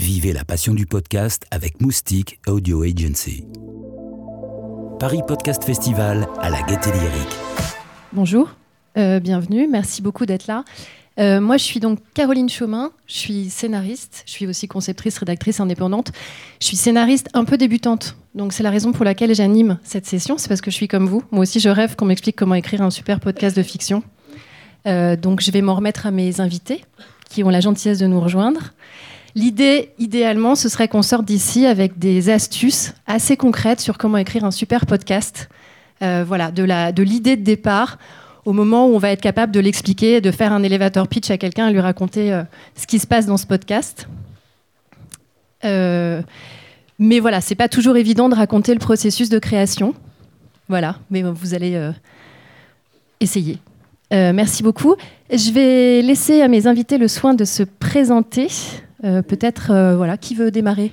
Vivez la passion du podcast avec Moustique Audio Agency. Paris Podcast Festival à la Gaîté Lyrique. Bonjour, euh, bienvenue, merci beaucoup d'être là. Euh, moi, je suis donc Caroline Chaumin, je suis scénariste, je suis aussi conceptrice, rédactrice indépendante. Je suis scénariste un peu débutante, donc c'est la raison pour laquelle j'anime cette session, c'est parce que je suis comme vous. Moi aussi, je rêve qu'on m'explique comment écrire un super podcast de fiction. Euh, donc, je vais m'en remettre à mes invités qui ont la gentillesse de nous rejoindre. L'idée, idéalement, ce serait qu'on sorte d'ici avec des astuces assez concrètes sur comment écrire un super podcast. Euh, voilà, de l'idée de, départ au moment où on va être capable de l'expliquer, de faire un elevator pitch à quelqu'un et lui raconter euh, ce qui se passe dans ce podcast. Euh, mais voilà, c'est pas toujours évident de raconter le processus de création. Voilà, mais vous allez essayer. merci beaucoup. Je vais laisser à mes invités le soin de se présenter. Peut-être, voilà, qui veut démarrer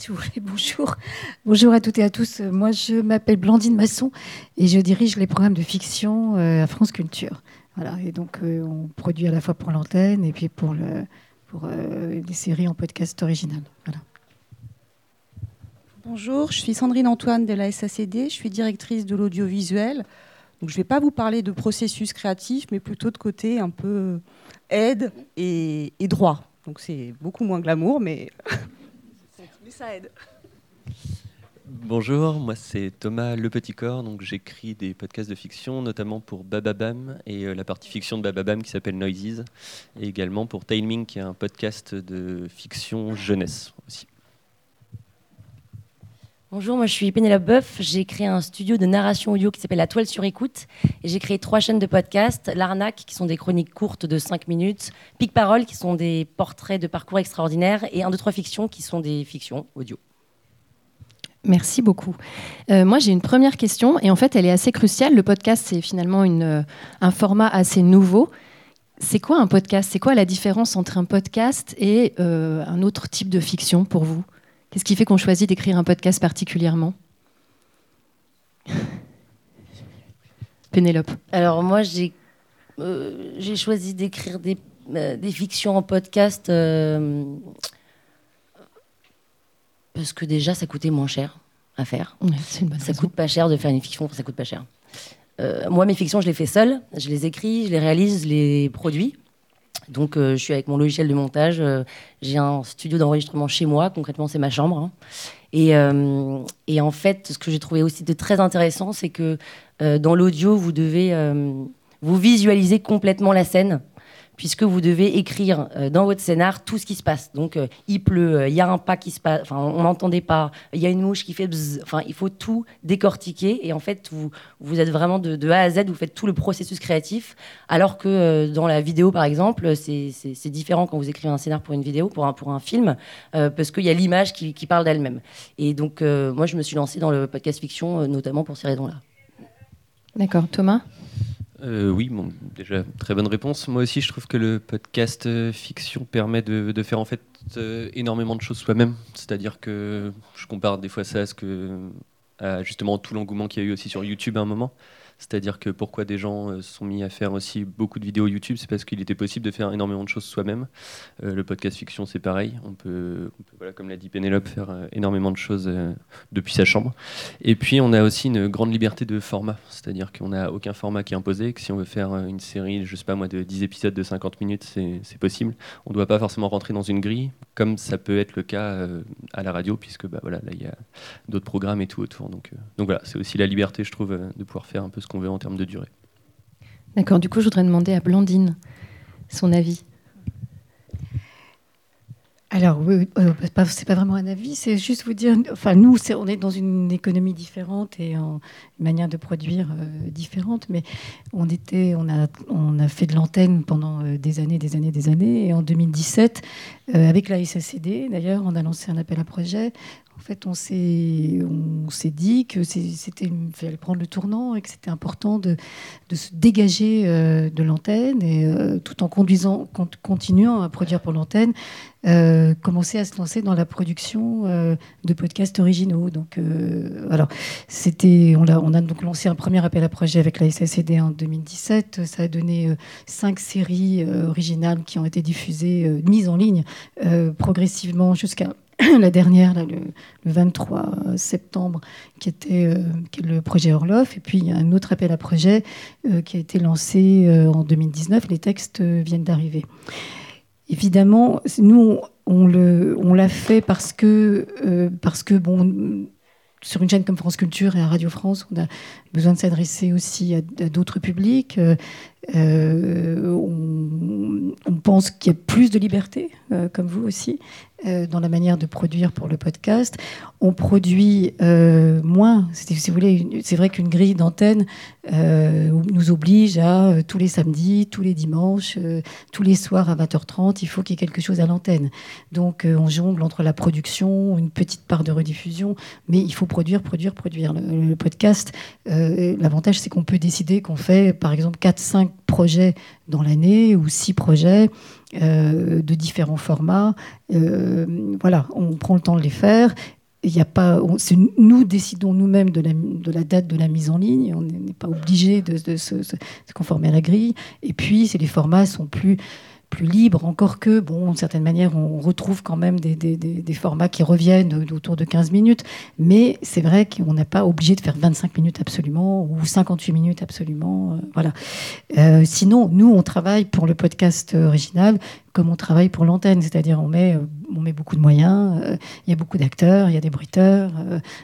si vous voulez. Bonjour. Bonjour à toutes et à tous. Moi, je m'appelle Blandine Masson et je dirige les programmes de fiction euh, à France Culture. Voilà. Et donc, euh, on produit à la fois pour l'antenne et puis pour, le, pour euh, des séries en podcast original. Voilà. Bonjour, je suis Sandrine Antoine de la SACD. Je suis directrice de l'audiovisuel. Donc, je ne vais pas vous parler de processus créatif, mais plutôt de côté un peu aide et, et droit. Donc, c'est beaucoup moins glamour, mais ça aide. Bonjour, moi c'est Thomas Le Petit Corps, donc j'écris des podcasts de fiction, notamment pour Bababam et euh, la partie fiction de Bababam qui s'appelle Noises, et également pour Timing qui est un podcast de fiction jeunesse. Bonjour, moi je suis Pénélope Boeuf. J'ai créé un studio de narration audio qui s'appelle La Toile sur écoute. Et j'ai créé trois chaînes de podcasts L'Arnaque, qui sont des chroniques courtes de 5 minutes, Pic Parole, qui sont des portraits de parcours extraordinaires, et 1, 2, 3 fictions, qui sont des fictions audio. Merci beaucoup. Euh, moi, j'ai une première question, et en fait, elle est assez cruciale. Le podcast, c'est finalement euh, un format assez nouveau. C'est quoi un podcast? C'est quoi la différence entre un podcast et euh, un autre type de fiction pour vous? Qu'est-ce qui fait qu'on choisit d'écrire un podcast particulièrement Pénélope. Alors moi, j'ai euh, choisi d'écrire des, euh, des, fictions en podcast euh, parce que déjà, ça coûtait moins cher à faire. ça coûte pas cher de faire une fiction, ça coûte pas cher. moi, mes fictions, je les fais seule. Je les écris, je les réalise, je les produis. Donc, euh, je suis avec mon logiciel de montage. Euh, j'ai un studio d'enregistrement chez moi. Concrètement, c'est ma chambre. Hein. Euh, et, en fait, ce que j'ai trouvé aussi de très intéressant, c'est que dans l'audio, vous devez vous visualiser complètement la scène puisque vous devez écrire euh, dans votre scénar tout ce qui se passe. Donc, euh, il pleut, euh, il y a un pas qui se passe, enfin, on n'entendait pas, il y a une mouche qui fait bzzz, enfin, il faut tout décortiquer. Et en fait, vous, vous êtes vraiment de, A à Z, vous faites tout le processus créatif, alors que dans la vidéo, par exemple, c'est différent quand vous écrivez un scénar pour une vidéo, pour un, film, parce qu'il y a l'image qui, parle d'elle-même. Et donc, moi, je me suis lancée dans le podcast fiction, notamment pour ces raisons-là. D'accord. Thomas? Euh, oui, bon, déjà très bonne réponse. Moi aussi, je trouve que le podcast euh, fiction permet de, faire en fait euh, énormément de choses soi-même. C'est-à-dire que je compare des fois ça à à justement tout l'engouement qu'il y a eu aussi sur YouTube à un moment. C'est-à-dire que pourquoi des gens euh, se sont mis à faire aussi beaucoup de vidéos YouTube, c'est parce qu'il était possible de faire énormément de choses soi-même. Euh, le podcast fiction, c'est pareil. On peut, voilà, comme l'a dit Pénélope, faire euh, énormément de choses depuis sa chambre. Et puis, on a aussi une grande liberté de format. C'est-à-dire qu'on n'a aucun format qui est imposé. Que si on veut faire une série, je sais pas moi, de 10 épisodes de 50 minutes, c'est possible. On ne doit pas forcément rentrer dans une grille, comme ça peut être le cas à la radio, puisque bah, voilà, là, il y a d'autres programmes et tout autour. Donc, donc voilà, c'est aussi la liberté, je trouve, de pouvoir faire un peu ce qu'on veut en termes de durée. D'accord, du coup, je voudrais demander à Blandine son avis. Alors, oui, euh, c'est pas vraiment un avis, c'est juste vous dire, enfin, nous, on est dans une économie différente et en, une manière de produire euh, différente, mais on, était, on, a, on a fait de l'antenne pendant euh, des années, des années, des années, et en 2017, avec la SACD, d'ailleurs, on a lancé un appel à projet En fait, on s'est, on s'est dit que c'était fallait prendre le tournant et que c'était important de, de, se dégager euh, de l'antenne et euh, tout en conduisant, continuant à produire pour l'antenne, euh, commencer à se lancer dans la production de podcasts originaux. Donc, alors, c'était, on a, on a donc lancé un premier appel à projet avec la SSCD en 2017. Ça a donné cinq séries originales qui ont été diffusées, mises en ligne progressivement jusqu'à la dernière, le, 23 septembre, qui était euh, le projet Orloff. Et puis, il y a un autre appel à projet euh, qui a été lancé euh, en 2019. Les textes viennent d'arriver. Évidemment, nous, on, on l'a fait parce que, parce que bon, sur une chaîne comme France Culture et à Radio France, on a besoin de s'adresser aussi à, d'autres publics. On, on, pense qu'il y a plus de liberté, comme vous aussi. Euh, dans la manière de produire pour le podcast. On produit euh, moins. C'est vrai qu'une grille d'antenne euh, nous oblige à tous les samedis, tous les dimanches, tous les soirs à 20h30, il faut qu'il y ait quelque chose à l'antenne. Donc on jongle entre la production, une petite part de rediffusion, mais il faut produire, produire, produire. Le, le podcast, l'avantage c'est qu'on peut décider qu'on fait par exemple 4-5 projets dans l'année ou 6 projets. Euh, de différents formats. Euh, voilà, on prend le temps de les faire. Il a pas, nous décidons nous-mêmes de la, date de la mise en ligne. On n'est pas obligé de, de, se, conformer à la grille. Et puis, c'est les formats sont plus plus libre, encore que, bon, d'une certaine manière, on retrouve quand même des, formats qui reviennent autour de 15 minutes, mais c'est vrai qu'on n'est pas obligé de faire 25 minutes absolument ou 58 minutes absolument. Euh, voilà. Euh, sinon, nous, on travaille pour le podcast original comme on travaille pour l'antenne, c'est-à-dire on met, euh, on met beaucoup de moyens, il y a beaucoup d'acteurs, il y a des bruiteurs,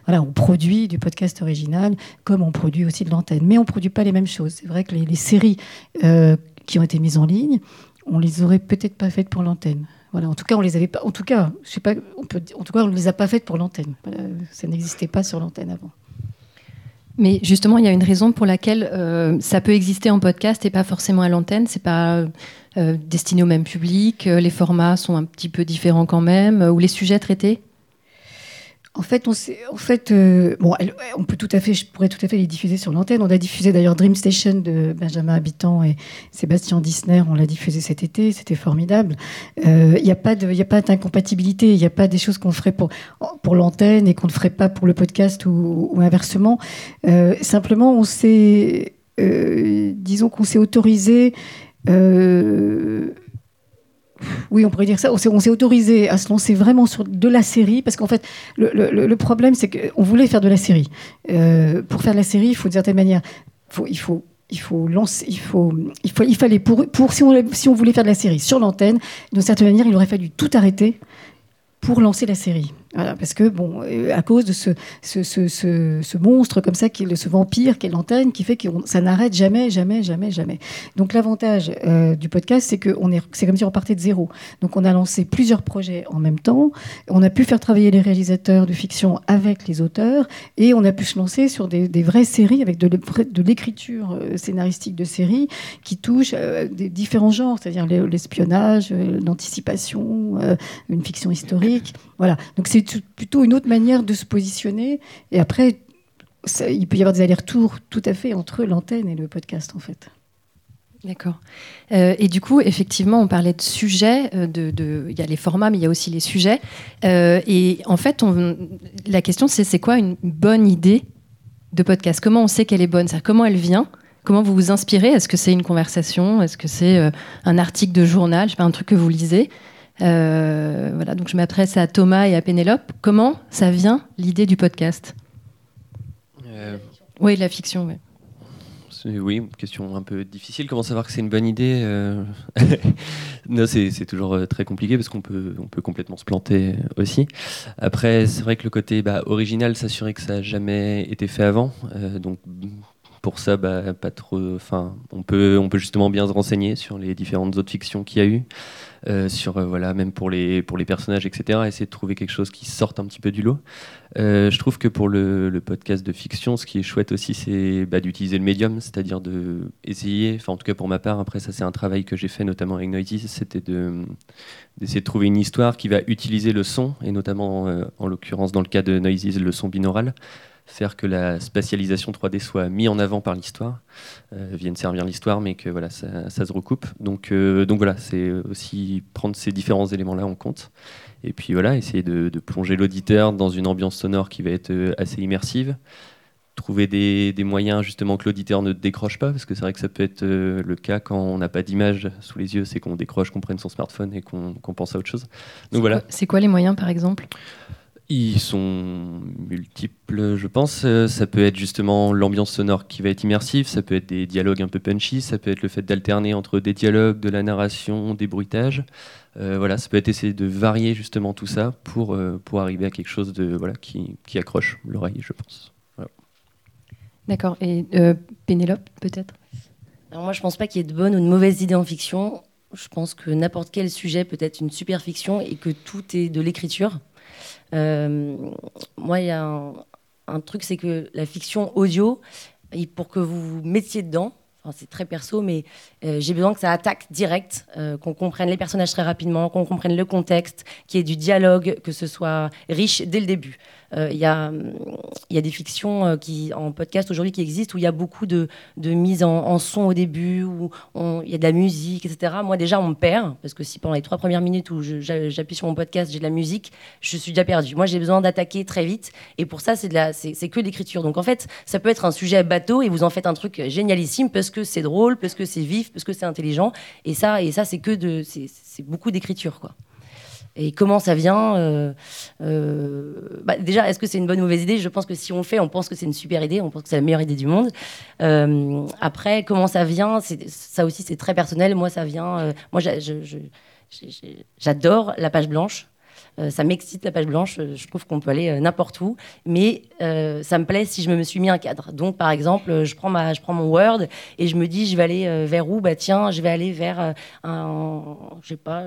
voilà, on produit du podcast original comme on produit aussi de l'antenne, mais on ne produit pas les mêmes choses. C'est vrai que les séries qui ont été mises en ligne, on les aurait peut-être pas faites pour l'antenne. En tout cas, on les les a pas faites pour l'antenne. ça n'existait pas sur l'antenne avant. Mais justement, il y a une raison pour laquelle euh, ça peut exister en podcast et pas forcément à l'antenne. C'est pas euh, destiné au même public. Euh, les formats sont un petit peu différents quand même, ou les sujets traités. En fait, euh, on peut tout à fait, je pourrais tout à fait les diffuser sur l'antenne. On a diffusé d'ailleurs Dream Station de Benjamin Habitant et Sébastien Disner. On l'a diffusé cet été, c'était formidable. Il euh, n'y a pas d'incompatibilité. Il n'y a pas des choses qu'on ferait pour l'antenne et qu'on ne ferait pas pour le podcast ou, inversement. Euh, simplement, on s'est autorisé oui, on pourrait dire ça. On s'est autorisé à se lancer vraiment sur de la série parce qu'en fait, le, problème, c'est qu'on voulait faire de la série. Euh, pour faire de la série, il faut d'une certaine manière, il faut il faut lancer, il fallait pour, si on voulait faire de la série sur l'antenne, d'une certaine manière, il aurait fallu tout arrêter pour lancer la série. Voilà, parce que, bon, euh, à cause de ce, ce, ce, ce, monstre comme ça, qui est, ce vampire qui est l'antenne, qui fait que ça n'arrête jamais, jamais, jamais, jamais. Donc l'avantage euh, du podcast, c'est que c'est comme si on partait de zéro. Donc on a lancé plusieurs projets en même temps, on a pu faire travailler les réalisateurs de fiction avec les auteurs, et on a pu se lancer sur des, vraies séries avec de, l'écriture euh, scénaristique de séries qui touchent des différents genres, c'est-à-dire l'espionnage, l'anticipation, une fiction historique. Voilà. Donc c'est plutôt une autre manière de se positionner. Et après, il peut y avoir des allers-retours tout à fait entre l'antenne et le podcast, en fait. D'accord. Euh, et du coup, effectivement, on parlait de sujets. Euh, de, il y a les formats, mais il y a aussi les sujets. Euh, et en fait, la question, c'est c'est quoi une bonne idée de podcast? Comment on sait qu'elle est bonne? Comment elle vient? Comment vous vous inspirez? Est-ce que c'est une conversation? Est-ce que c'est un article de journal? Je sais pas, un truc que vous lisez euh, voilà, donc je m'adresse à Thomas et à Pénélope. Comment ça vient l'idée du podcast? Euh... Oui, la fiction. Oui, une question un peu difficile. Comment savoir que c'est une bonne idée euh? Non, c'est toujours euh, très compliqué parce qu'on peut, on peut complètement se planter aussi. Après, c'est vrai que le côté bah, original, s'assurer que ça n'a jamais été fait avant. donc, pour ça, bah, pas trop. Enfin, on peut, on peut justement bien se renseigner sur les différentes autres fictions qu'il y a eu, euh, sur euh, voilà, même pour les pour les personnages, etc. Essayer de trouver quelque chose qui sorte un petit peu du lot. Euh, je trouve que pour le, podcast de fiction, ce qui est chouette aussi, c'est bah, d'utiliser le médium, c'est-à-dire de essayer. Enfin, en tout cas pour ma part, après ça, c'est un travail que j'ai fait notamment avec Noisy, c'était de d'essayer de trouver une histoire qui va utiliser le son, et notamment en l'occurrence dans le cas de Noisy, le son binaural faire que la spatialisation 3D soit mise en avant par l'histoire, euh, vienne servir l'histoire, mais que voilà, ça, se recoupe. Donc, euh, donc voilà, c'est aussi prendre ces différents éléments-là en compte. Et puis voilà, essayer de, plonger l'auditeur dans une ambiance sonore qui va être euh, assez immersive. Trouver des, moyens justement que l'auditeur ne décroche pas, parce que c'est vrai que ça peut être le cas quand on n'a pas d'image sous les yeux, c'est qu'on décroche, qu'on prenne son smartphone et qu'on pense à autre chose. Donc voilà. C'est quoi les moyens par exemple? Ils sont multiples, je pense. Euh, ça peut être justement l'ambiance sonore qui va être immersive, ça peut être des dialogues un peu punchy, ça peut être le fait d'alterner entre des dialogues, de la narration, des bruitages. Euh, voilà, ça peut être essayer de varier justement tout ça pour, euh, pour arriver à quelque chose de, voilà, qui, qui accroche l'oreille, je pense. D'accord. Et Pénélope, peut-être? Alors moi, je pense pas qu'il y ait de bonnes ou de mauvaises idées en fiction. Je pense que n'importe quel sujet peut être une super fiction et que tout est de l'écriture. Euh, moi, il y a un, truc, c'est que la fiction audio, pour que vous vous mettiez dedans, c'est très perso, mais euh, j'ai besoin que ça attaque direct, euh, qu'on comprenne les personnages très rapidement, qu'on comprenne le contexte, qu'il y ait du dialogue, que ce soit riche dès le début. Euh, il y, a, y a des fictions qui, en podcast aujourd'hui qui existent où il y a beaucoup de, de mise en, son au début, où il y a de la musique, etc. Moi, déjà, on me perd, parce que si pendant les trois premières minutes où j'appuie sur mon podcast, j'ai de la musique, je suis déjà perdu. Moi, j'ai besoin d'attaquer très vite, et pour ça, c'est que l'écriture. Donc, en fait, ça peut être un sujet bateau, et vous en faites un truc génialissime, parce que c'est drôle, parce que c'est vif, parce que c'est intelligent, et ça, et ça c'est que de, c'est beaucoup d'écriture, quoi. Et comment ça vient euh, euh, bah, Déjà, est-ce que c'est une bonne ou mauvaise idée? Je pense que si on le fait, on pense que c'est une super idée, on pense que c'est la meilleure idée du monde. Euh, après, comment ça vient Ça aussi, c'est très personnel. Moi, ça vient. moi, j'adore la page blanche. Euh, ça m'excite la page blanche. Euh, je trouve qu'on peut aller euh, n'importe où, mais ça me plaît si je me suis mis un cadre. Donc, par exemple, je prends ma, je prends mon Word et je me dis, je vais aller vers où? Bah tiens, je vais aller vers un, je sais pas,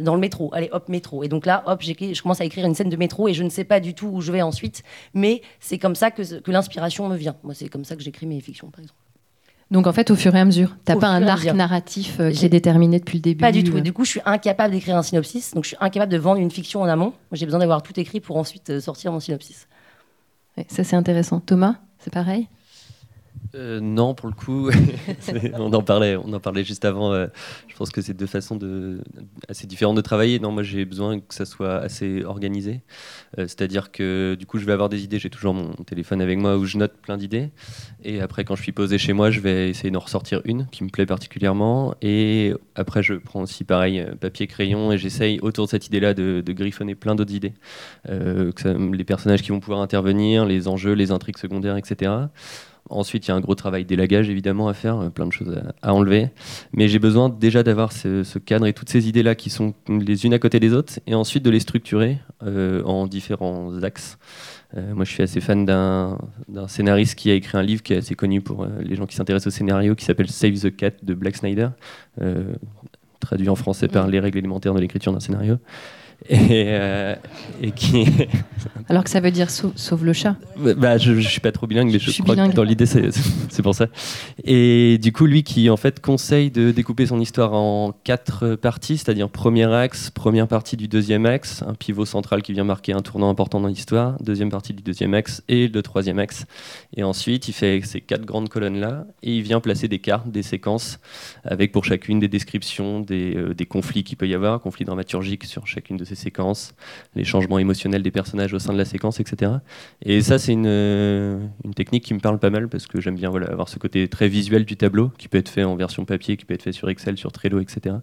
dans le métro. Allez, hop, métro. Et donc là, hop, je commence à écrire une scène de métro et je ne sais pas du tout où je vais ensuite, mais c'est comme ça que, que l'inspiration me vient. Moi, c'est comme ça que j'écris mes fictions, par exemple. Donc en fait, au fur et à mesure, tu n'as pas un arc narratif euh, qui est déterminé depuis le début. Pas du tout. Euh. Du coup, je suis incapable d'écrire un synopsis. Donc je suis incapable de vendre une fiction en amont. J'ai besoin d'avoir tout écrit pour ensuite euh, sortir mon synopsis. ça c'est intéressant. Thomas, c'est pareil? Euh, non, pour le coup, on en parlait, on en parlait juste avant. Euh, je pense que c'est deux façons de, assez différentes de travailler. Non, moi j'ai besoin que ça soit assez organisé. Euh, c'est-à-dire que du coup, je vais avoir des idées. J'ai toujours mon téléphone avec moi où je note plein d'idées. Et après, quand je suis posé chez moi, je vais essayer d'en ressortir une qui me plaît particulièrement. Et après, je prends aussi pareil papier crayon et j'essaye autour de cette idée-là de, griffonner plein d'autres idées. les personnages qui vont pouvoir intervenir, les enjeux, les intrigues secondaires, etc. Ensuite, il y a un gros travail d'élagage évidemment à faire, euh, plein de choses à, enlever. Mais j'ai besoin déjà d'avoir ce, cadre et toutes ces idées-là qui sont les unes à côté des autres, et ensuite de les structurer euh, en différents axes. Euh, moi, je suis assez fan d'un scénariste qui a écrit un livre qui est assez connu pour les gens qui s'intéressent au scénario, qui s'appelle Save the Cat de Black Snyder, traduit en français par mm. les règles élémentaires de l'écriture d'un scénario. Euh, et, qui. Alors que ça veut dire sauve, le chat. Bah, je, je suis pas trop bilingue, mais je, crois que dans l'idée c'est pour ça. Et du coup, lui qui en fait conseille de découper son histoire en quatre parties, c'est-à-dire premier axe, première partie du deuxième axe, un pivot central qui vient marquer un tournant important dans l'histoire, deuxième partie du deuxième axe et le troisième axe. Et ensuite, il fait ces quatre grandes colonnes là et il vient placer des cartes, des séquences avec pour chacune des descriptions des, euh, des conflits qu'il peut y avoir, conflits dramaturgiques sur chacune de ces séquences, les changements émotionnels des personnages au sein de la séquence, etc. Et ça, c'est une, technique qui me parle pas mal parce que j'aime bien voilà, avoir ce côté très visuel du tableau qui peut être fait en version papier, qui peut être fait sur Excel, sur Trello, etc.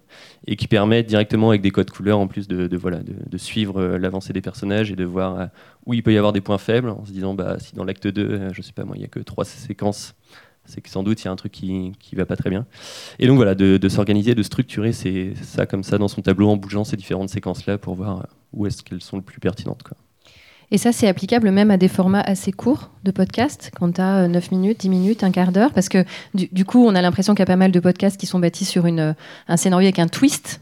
Et qui permet directement avec des codes couleurs en plus de, voilà, de, suivre euh, l'avancée des personnages et de voir euh, où il peut y avoir des points faibles en se disant bah, si dans l'acte 2, euh, je sais pas moi, il n'y a que trois séquences c'est que sans doute il y a un truc qui ne va pas très bien. Et donc voilà, de, s'organiser, de structurer ça comme ça dans son tableau en bougeant ces différentes séquences-là pour voir où est-ce qu'elles sont les plus pertinentes. Quoi. Et ça, c'est applicable même à des formats assez courts de podcast, quand tu as 9 minutes, 10 minutes, un quart d'heure, parce que du, coup, on a l'impression qu'il y a pas mal de podcasts qui sont bâtis sur une, un scénario avec un twist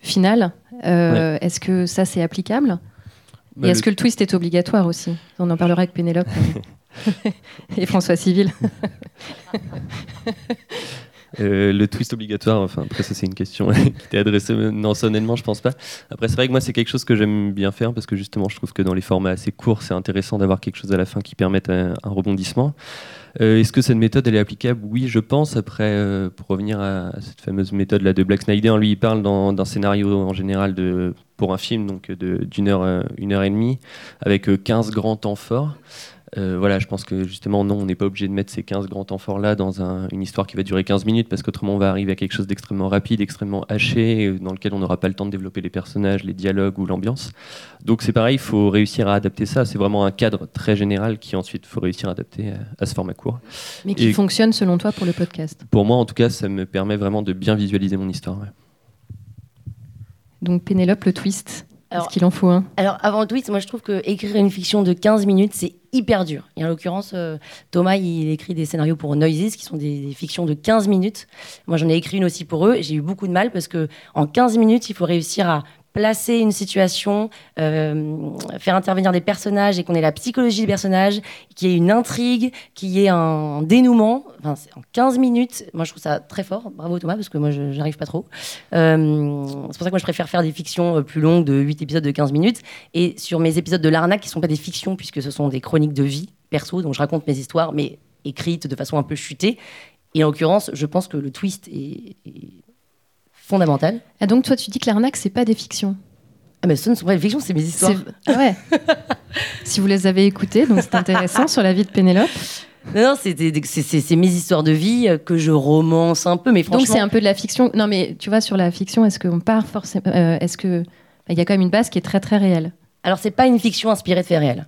final. Euh, est-ce que ça, c'est applicable? Bah, Et est-ce que le twist est obligatoire aussi? On en parlera avec Pénélope et François Civil. Euh, le twist obligatoire, enfin après ça c'est une question qui t'est adressée, non honnêtement je pense pas. Après c'est vrai que moi c'est quelque chose que j'aime bien faire parce que justement je trouve que dans les formats assez courts c'est intéressant d'avoir quelque chose à la fin qui permette un, rebondissement. Euh, est-ce que cette méthode elle est applicable? Oui je pense. Après euh, pour revenir à, cette fameuse méthode là de Black Snyder, lui il parle d'un scénario en général pour un film donc d'une heure, une heure et demie avec 15 grands temps forts. Euh, voilà, je pense que justement, non, on n'est pas obligé de mettre ces 15 grands temps forts là dans une histoire qui va durer 15 minutes parce qu'autrement on va arriver à quelque chose d'extrêmement rapide, extrêmement haché, dans lequel on n'aura pas le temps de développer les personnages, les dialogues ou l'ambiance. Donc c'est pareil, il faut réussir à adapter ça. C'est vraiment un cadre très général qui ensuite faut réussir à adapter à, ce format court. Mais qui fonctionne selon toi pour le podcast? Pour moi, en tout cas, ça me permet vraiment de bien visualiser mon histoire. Donc Pénélope, le twist? Est-ce qu'il en faut un? Alors, avant le twist, moi je trouve que écrire une fiction de 15 minutes, c'est hyper dur. Et en l'occurrence, euh, Thomas, il écrit des scénarios pour Noises, qui sont des, fictions de 15 minutes. Moi, j'en ai écrit une aussi pour eux. J'ai eu beaucoup de mal parce que en 15 minutes, il faut réussir à placer une situation, euh, faire intervenir des personnages et qu'on ait la psychologie des personnages, qu'il y ait une intrigue, qu'il y ait un dénouement. En 15 minutes, moi je trouve ça très fort. Bravo Thomas, parce que moi je n'arrive pas trop. Euh, c'est pour ça que moi je préfère faire des fictions euh, plus longues de 8 épisodes de 15 minutes. Et sur mes épisodes de l'arnaque, qui ne sont pas des fictions, puisque ce sont des chroniques de vie perso, donc je raconte mes histoires, mais écrites de façon un peu chutée. Et en l'occurrence, je pense que le twist est fondamentale. Et ah, donc toi, tu dis que l'arnaque, c'est pas des fictions ah mais ce ne sont pas des fictions, c'est mes histoires. Ah ouais. si vous les avez écoutées, donc c'est intéressant sur la vie de Pénélope. Non, c'est mes histoires de vie que je romance un peu, mais franchement. Donc c'est un peu de la fiction. Non, mais tu vois, sur la fiction, est-ce qu'on part forcément. Euh, est-ce que. Il y a quand même une base qui est très très réelle? Alors, c'est pas une fiction inspirée de faits réels.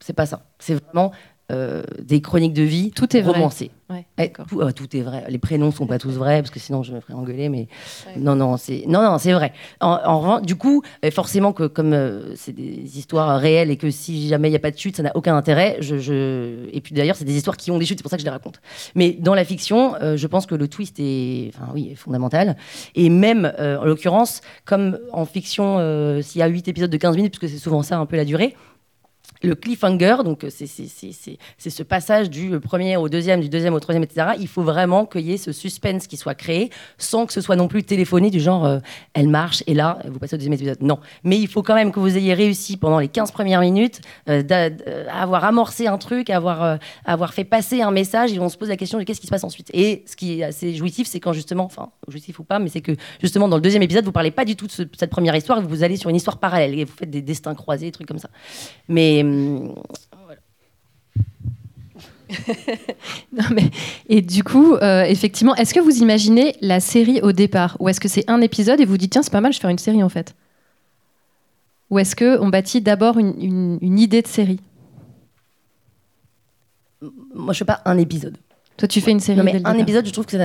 C'est pas ça. C'est vraiment euh, des chroniques de vie tout est romancées. Vrai. Eh, euh, tout, est vrai. Les prénoms sont pas tous vrais parce que sinon je me ferais engueuler. Mais non, non, c'est non, non, c'est vrai. En, du coup, euh, forcément que comme c'est des histoires réelles et que si jamais il n'y a pas de chute, ça n'a aucun intérêt. Je, Et puis d'ailleurs, c'est des histoires qui ont des chutes, c'est pour ça que je les raconte. Mais dans la fiction, je pense que le twist est, enfin oui, est fondamental. Et même en l'occurrence, comme en fiction, s'il y a 8 épisodes de 15 minutes, parce que c'est souvent ça un peu la durée le cliffhanger, donc c'est ce passage du premier au deuxième, du deuxième au troisième, etc. Il faut vraiment qu'il y ait ce suspense qui soit créé sans que ce soit non plus téléphoné du genre euh, elle marche et là vous passez au deuxième épisode. Non, mais il faut quand même que vous ayez réussi pendant les 15 premières minutes euh, avoir amorcé un truc, à avoir, euh, avoir fait passer un message et on se pose la question de qu'est-ce qui se passe ensuite. Et ce qui est assez jouissif, c'est quand justement, enfin jouissif ou pas, mais c'est que justement dans le deuxième épisode vous parlez pas du tout de cette première histoire, vous allez sur une histoire parallèle et vous faites des destins croisés, des trucs comme ça. Mais et du coup, euh, effectivement, est-ce que vous imaginez la série au départ? Ou est-ce que c'est un épisode et vous dites, tiens, c'est pas mal, je vais faire une série en fait? Ou est-ce qu'on bâtit d'abord une, une, idée de série? Moi, je fais pas un épisode. Toi, tu fais une série. Non, mais un épisode, je trouve que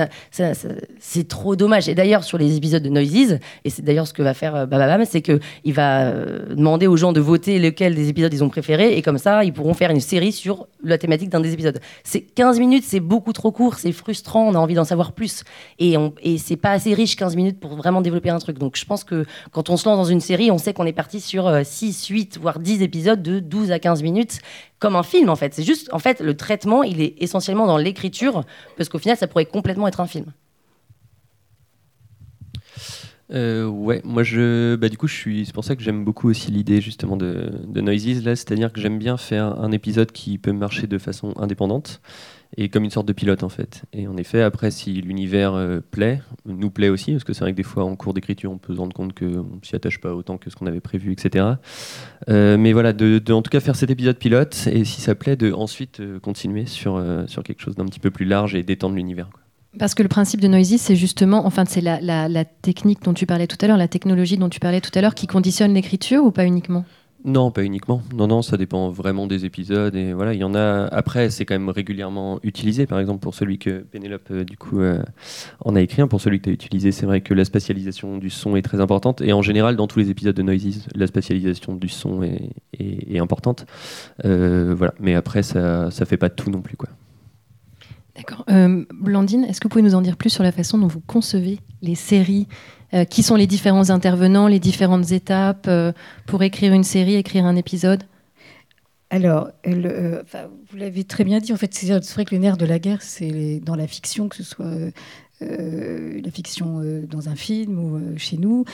c'est trop dommage. Et d'ailleurs, sur les épisodes de Noises, et c'est d'ailleurs ce que va faire euh, Bababam, c'est qu'il va euh, demander aux gens de voter lequel des épisodes ils ont préféré, et comme ça, ils pourront faire une série sur la thématique d'un des épisodes. C'est 15 minutes, c'est beaucoup trop court, c'est frustrant, on a envie d'en savoir plus. Et, on, et c'est pas assez riche 15 minutes pour vraiment développer un truc. Donc je pense que quand on se lance dans une série, on sait qu'on est parti sur 6, euh, 8, voire 10 épisodes de 12 à 15 minutes comme un film en fait. C'est juste, en fait, le traitement, il est essentiellement dans l'écriture, parce qu'au final, ça pourrait complètement être un film. Euh, ouais, moi je, bah, du coup c'est pour ça que j'aime beaucoup aussi l'idée justement de, de Noises là, c'est-à-dire que j'aime bien faire un épisode qui peut marcher de façon indépendante et comme une sorte de pilote en fait. Et en effet, après, si l'univers euh, plaît, nous plaît aussi, parce que c'est vrai que des fois en cours d'écriture, on peut se rendre compte qu'on ne s'y attache pas autant que ce qu'on avait prévu, etc. Euh, mais voilà, de, en tout cas faire cet épisode pilote, et si ça plaît, de ensuite euh, continuer sur, sur quelque chose d'un petit peu plus large et d'étendre l'univers. Parce que le principe de Noisy, c'est justement, enfin, c'est la, la, technique dont tu parlais tout à l'heure, la technologie dont tu parlais tout à l'heure, qui conditionne l'écriture ou pas uniquement? Non, pas uniquement. Non, non, ça dépend vraiment des épisodes. Et voilà, il y en a. Après, c'est quand même régulièrement utilisé. Par exemple, pour celui que Pénélope, euh, du coup, euh, en a écrit. Pour celui que tu as utilisé, c'est vrai que la spatialisation du son est très importante. Et en général, dans tous les épisodes de Noises, la spatialisation du son est, est, importante. Euh, voilà. Mais après, ça ne fait pas tout non plus, quoi. D'accord. Blandine, est-ce que vous pouvez nous en dire plus sur la façon dont vous concevez les séries euh, qui sont les différents intervenants, les différentes étapes euh, pour écrire une série, écrire un épisode? Alors, euh, vous l'avez très bien dit, en fait, c'est vrai que le nerf de la guerre, c'est dans la fiction, que ce soit la fiction dans un film ou chez nous,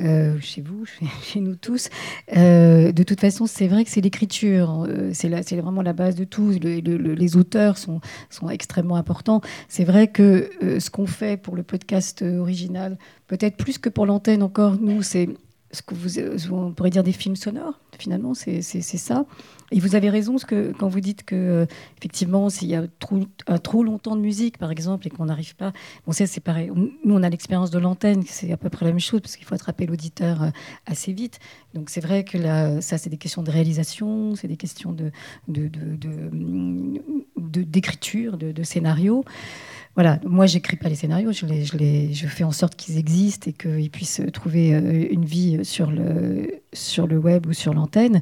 euh, chez vous, chez, nous tous. Euh, de toute façon, c'est vrai que c'est l'écriture, euh, c'est vraiment la base de tout. les auteurs sont, sont extrêmement importants. C'est vrai que ce qu'on fait pour le podcast original, peut-être plus que pour l'antenne encore, nous, c'est ce que vous, on pourrait dire des films sonores, finalement, c'est ça. Et vous avez raison ce que, quand vous dites que, euh, effectivement, s'il y a trop, un trop longtemps de musique, par exemple, et qu'on n'arrive pas. Bon, ça, c'est pareil. Nous, on a l'expérience de l'antenne, c'est à peu près la même chose, parce qu'il faut attraper l'auditeur euh, assez vite. Donc, c'est vrai que ça, c'est des questions de réalisation, c'est des questions d'écriture, de, de, de, de scénario voilà, moi j'écris pas les scénarios, je, les, je, les, je fais en sorte qu'ils existent et qu'ils puissent trouver euh, une vie sur le, sur le web ou sur l'antenne.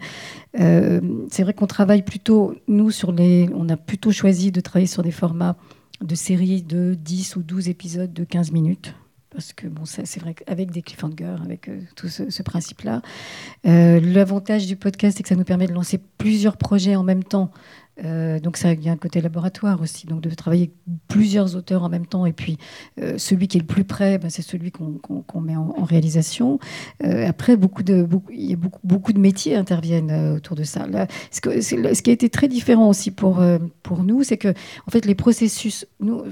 Euh, c'est vrai qu'on travaille plutôt, nous, sur les, on a plutôt choisi de travailler sur des formats de séries de 10 ou 12 épisodes de 15 minutes. Parce que bon, c'est vrai qu'avec des cliffhangers, avec euh, tout ce, ce principe-là, l'avantage du podcast, c'est que ça nous permet de lancer plusieurs projets en même temps euh, donc ça a un côté laboratoire aussi, donc de travailler plusieurs auteurs en même temps. Et puis euh, celui qui est le plus près, ben, c'est celui qu'on met en, réalisation. Euh, après, beaucoup de, beaucoup, il y a beaucoup, beaucoup de métiers interviennent autour de ça. Ce, ce, qui a été très différent aussi pour, pour nous, c'est que en fait les processus, nous,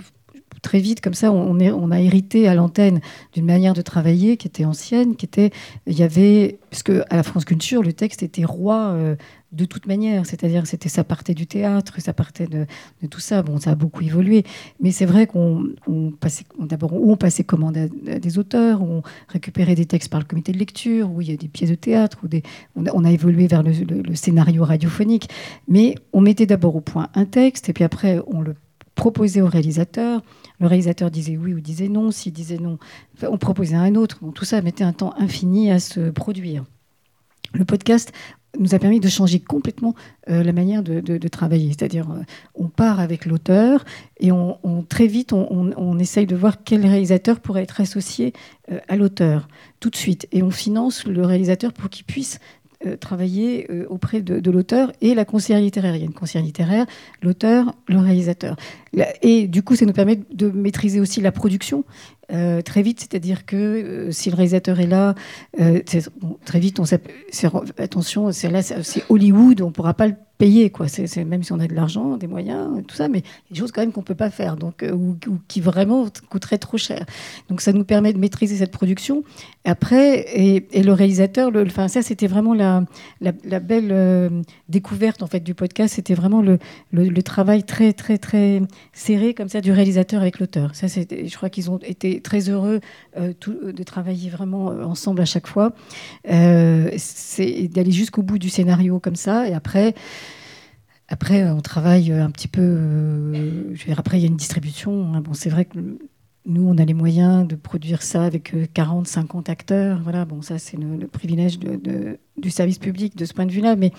très vite, comme ça, on, a hérité à l'antenne d'une manière de travailler qui était ancienne, qui était, il y avait, parce que à la France Culture, le texte était roi de toute manière. C'est-à-dire c'était ça partait du théâtre, ça partait de, tout ça. Bon, ça a beaucoup évolué, mais c'est vrai qu'on passait d'abord on passait commande à, des auteurs, on récupérait des textes par le comité de lecture, où il y a des pièces de théâtre, ou des, on, a, évolué vers le, scénario radiophonique, mais on mettait d'abord au point un texte et puis après on le proposait au réalisateur. Le réalisateur disait oui ou disait non. S'il disait non, on proposait un autre. tout ça mettait un temps infini à se produire. Le podcast, nous a permis de changer complètement euh, la manière de, travailler. C'est-à-dire, euh, on part avec l'auteur et on, très vite, on, essaye de voir quel réalisateur pourrait être associé euh, à l'auteur tout de suite. Et on finance le réalisateur pour qu'il puisse travailler auprès de, l'auteur et la conseillère littéraire. Il y a une conseillère littéraire, l'auteur, le réalisateur. Et du coup, ça nous permet de maîtriser aussi la production euh, très vite, c'est-à-dire que euh, si le réalisateur est là, euh, très vite, on attention, c'est Hollywood, on ne pourra pas le payer, quoi. C'est, même si on a de l'argent, des moyens, tout ça, mais des choses quand même qu'on peut pas faire, donc ou, qui vraiment coûteraient trop cher. Donc ça nous permet de maîtriser cette production. Après, et, le réalisateur, enfin ça c'était vraiment la, belle découverte en fait du podcast. C'était vraiment le, le, travail très très très serré comme ça du réalisateur avec l'auteur. Je crois qu'ils ont été très heureux euh, de travailler vraiment ensemble à chaque fois. c'est d'aller jusqu'au bout du scénario comme ça, et après. Après, on travaille un petit peu. Euh, je veux dire, après, il y a une distribution. Hein. Bon, c'est vrai que nous, on a les moyens de produire ça avec 40, euh, 50 acteurs. Voilà, bon, ça, c'est le, privilège de, du service public de ce point de vue-là, mais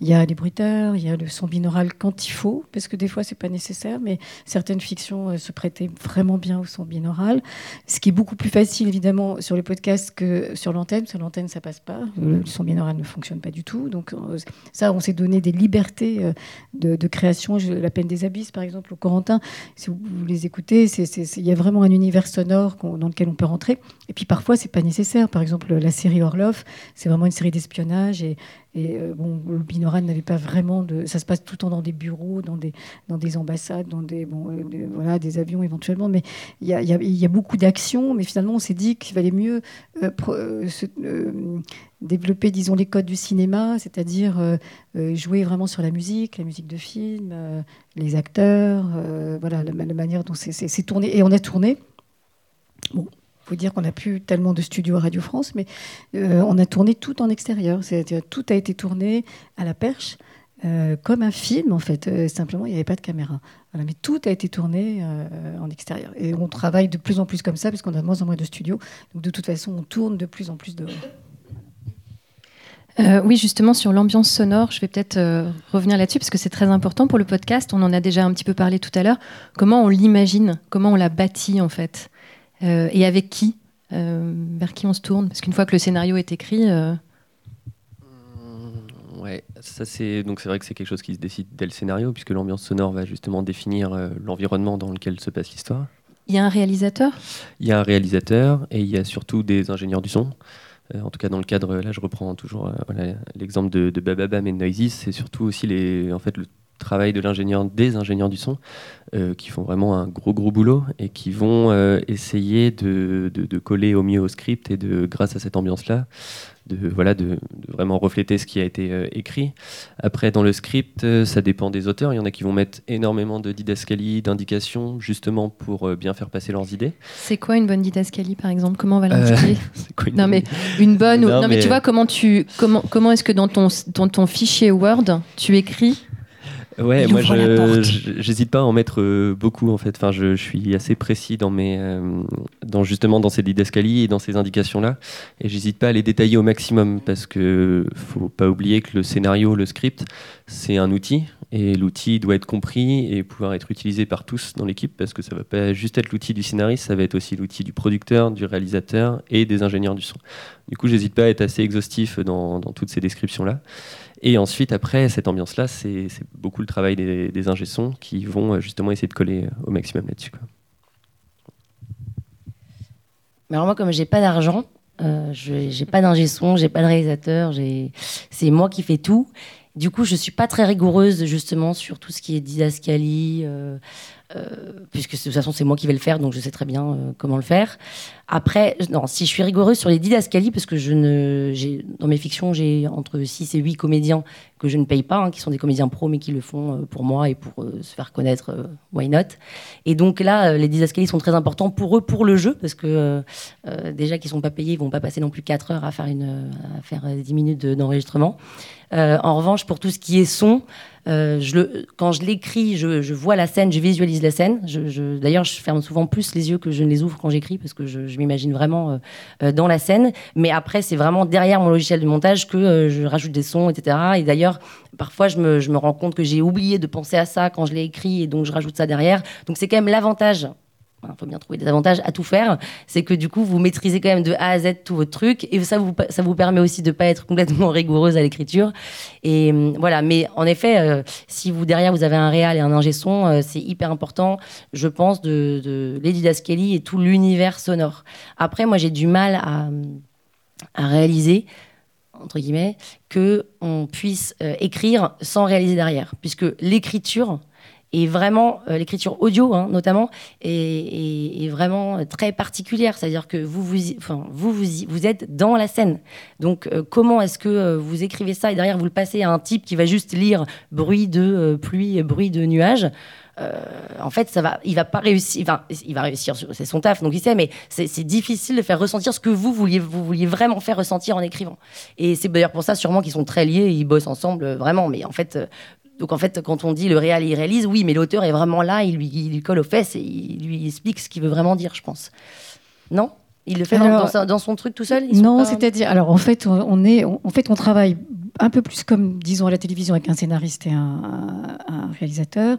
il y a les bruiteurs, il y a le son binaural quand il faut, parce que des fois c'est pas nécessaire, mais certaines fictions euh, se prêtaient vraiment bien au son binaural, ce qui est beaucoup plus facile évidemment sur les podcasts que sur l'antenne. Sur l'antenne ça passe pas, le son binaural ne fonctionne pas du tout, donc euh, ça on s'est donné des libertés euh, de, création. La peine des abysses par exemple au Corentin, si vous, les écoutez, il y a vraiment un univers sonore dans lequel on peut rentrer. Et puis parfois c'est pas nécessaire. Par exemple la série Orlov, c'est vraiment une série d'espionnage et, euh, bon, le binaural n'avait pas vraiment de. Ça se passe tout le temps dans des bureaux, dans des, dans des ambassades, dans des, bon, euh, voilà, des avions éventuellement. Mais il y a, y a, beaucoup d'actions. Mais finalement, on s'est dit qu'il valait mieux euh, développer, disons, les codes du cinéma, c'est-à-dire jouer vraiment sur la musique, la musique de film, les acteurs, voilà, la, la, manière dont c'est tourné. Et on a tourné. Bon, faut dire qu'on n'a plus tellement de studios à Radio France, mais on a tourné tout en extérieur. C'est-à-dire tout a été tourné à la perche. Euh, comme un film en fait. Euh, simplement, il n'y avait pas de caméra. mais tout a été tourné euh, en extérieur. Et on travaille de plus en plus comme ça, puisqu'on a de moins en moins de studios. Donc de toute façon, on tourne de plus en plus dehors. oui, justement, sur l'ambiance sonore, je vais peut-être revenir là-dessus parce que c'est très important pour le podcast. On en a déjà un petit peu parlé tout à l'heure. Comment on l'imagine? Comment on la bâtit en fait? Et avec qui Vers qui on se tourne? Parce qu'une fois que le scénario est écrit, Ouais, ça c'est donc c'est vrai que c'est quelque chose qui se décide dès le scénario puisque l'ambiance sonore va justement définir euh, l'environnement dans lequel se passe l'histoire. Il y a un réalisateur? Il y a un réalisateur et il y a surtout des ingénieurs du son. Euh, en tout cas, dans le cadre, là, je reprends toujours euh, l'exemple de, de Bababam et Noises. C'est surtout aussi les, en fait, le travail de l'ingénieur, des ingénieurs du son, qui font vraiment un gros gros boulot et qui vont essayer de, de, de, coller au mieux au script et de, grâce à cette ambiance-là, de, voilà, de, vraiment refléter ce qui a été euh, écrit. Après, dans le script, euh, ça dépend des auteurs. Il y en a qui vont mettre énormément de didascalie, d'indications, justement pour euh, bien faire passer leurs idées. C'est quoi une bonne didascalie, par exemple? Comment on va l'indiquer? Non, mais une bonne. Non, mais... tu vois, comment, tu, comment, comment est-ce que dans ton, dans ton fichier Word, tu écris Ouais, moi j'hésite pas à en mettre euh, beaucoup en fait. Enfin, je, je, suis assez précis dans mes, euh, dans justement dans ces didascalies et dans ces indications là, et j'hésite pas à les détailler au maximum parce que faut pas oublier que le scénario, le script, c'est un outil et l'outil doit être compris et pouvoir être utilisé par tous dans l'équipe parce que ça va pas juste être l'outil du scénariste, ça va être aussi l'outil du producteur, du réalisateur et des ingénieurs du son. Du coup, j'hésite pas à être assez exhaustif dans, dans toutes ces descriptions là. Et ensuite, après, cette ambiance-là, c'est beaucoup le travail des, des qui vont euh, justement essayer de coller euh, au maximum là-dessus. Mais alors moi, comme j'ai pas d'argent, euh, je j'ai pas d'ingé son, j'ai pas de réalisateur, c'est moi qui fais tout. Du coup, je suis pas très rigoureuse justement sur tout ce qui est didascalie, euh, puisque de toute façon c'est moi qui vais le faire, donc je sais très bien euh, comment le faire. Après, non, si je suis rigoureuse sur les didascalies, parce que je ne, dans mes fictions, j'ai entre 6 et 8 comédiens que je ne paye pas, hein, qui sont des comédiens pro, mais qui le font euh, pour moi et pour se faire connaître, why not Et donc là, les didascalies sont très importants pour eux, pour le jeu, parce que déjà qu'ils ne sont pas payés, ils vont pas passer non plus 4 heures à faire, une, à faire 10 minutes d'enregistrement. en revanche, pour tout ce qui est son, euh, je le, quand je l'écris, je, vois la scène, je visualise la scène. D'ailleurs, je ferme souvent plus les yeux que je ne les ouvre quand j'écris parce que je, m'imagine vraiment euh, euh, dans la scène. Mais après, c'est vraiment derrière mon logiciel de montage que je rajoute des sons, etc. Et d'ailleurs, parfois, je me, me rends compte que j'ai oublié de penser à ça quand je l'ai écrit et donc je rajoute ça derrière. Donc c'est quand même l'avantage il faut bien trouver des avantages à tout faire, c'est que du coup, vous maîtrisez quand même de A à Z tout votre truc, et ça vous, ça vous permet aussi de ne pas être complètement rigoureuse à l'écriture. Et hum, voilà, mais en effet, euh, si vous derrière, vous avez un réal et un ingé son, euh, c'est hyper important, je pense, de, de Lady Daskelly et tout l'univers sonore. Après, moi, j'ai du mal à, réaliser entre guillemets, que on puisse euh, écrire sans réaliser derrière, puisque l'écriture, et vraiment euh, l'écriture audio hein, notamment est, vraiment très particulière c'est-à-dire que vous vous, êtes dans la scène donc euh, comment est-ce que euh, vous écrivez ça et derrière vous le passez à un type qui va juste lire bruit de pluie bruit de nuages? En fait, ça va, il va pas réussir. Il va réussir, c'est son taf, donc il sait, mais c'est difficile de faire ressentir ce que vous vouliez, vous vouliez vraiment faire ressentir en écrivant. Et c'est d'ailleurs pour ça, sûrement, qu'ils sont très liés, ils bossent ensemble, vraiment. Mais en fait, donc en fait, quand on dit le réal, il réalise, oui, mais l'auteur est vraiment là, il lui, il lui colle aux fesses et il lui explique ce qu'il veut vraiment dire, je pense. Non? Il le fait dans, son truc tout seul? Non, c'est-à-dire, alors en fait, on, est, en fait, on travaille un peu plus comme, disons, à la télévision avec un scénariste et un, réalisateur.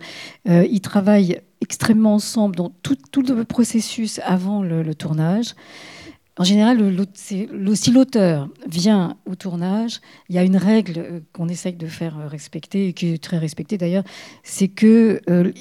Euh, ils travaillent extrêmement ensemble dans tout, le processus avant le tournage. En général, si l'auteur vient au tournage, il y a une règle euh, qu'on essaye de faire euh, respecter, et qui est très respectée d'ailleurs, c'est que, euh,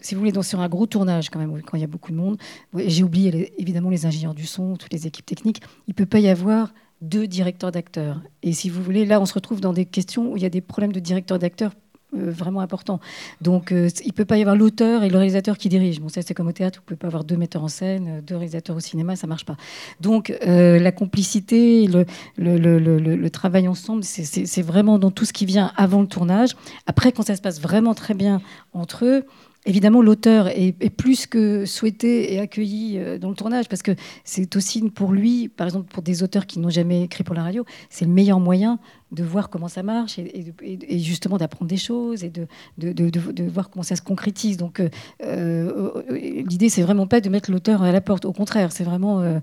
si vous voulez, donc sur un gros tournage quand même, quand il y a beaucoup de monde, j'ai oublié évidemment les ingénieurs du son, toutes les équipes techniques, il ne peut pas y avoir deux directeurs d'acteurs. Et si vous voulez, là, on se retrouve dans des questions où il y a des problèmes de directeurs d'acteurs euh, vraiment important. Donc, euh, il ne peut pas y avoir l'auteur et le réalisateur qui dirigent. Bon, ça, c'est comme au théâtre, vous ne pouvez pas avoir deux metteurs en scène, euh, deux réalisateurs au cinéma, ça ne marche pas. Donc, la complicité, le, travail ensemble, c'est vraiment dans tout ce qui vient avant le tournage. Après, quand ça se passe vraiment très bien entre eux, évidemment, l'auteur est, plus que souhaité et accueilli dans le tournage, parce que c'est aussi pour lui, par exemple, pour des auteurs qui n'ont jamais écrit pour la radio, c'est le meilleur moyen de voir comment ça marche et, justement d'apprendre des choses et de, de, voir comment ça se concrétise. Donc euh, euh, l'idée, c'est vraiment pas de mettre l'auteur à la porte. Au contraire, c'est vraiment euh,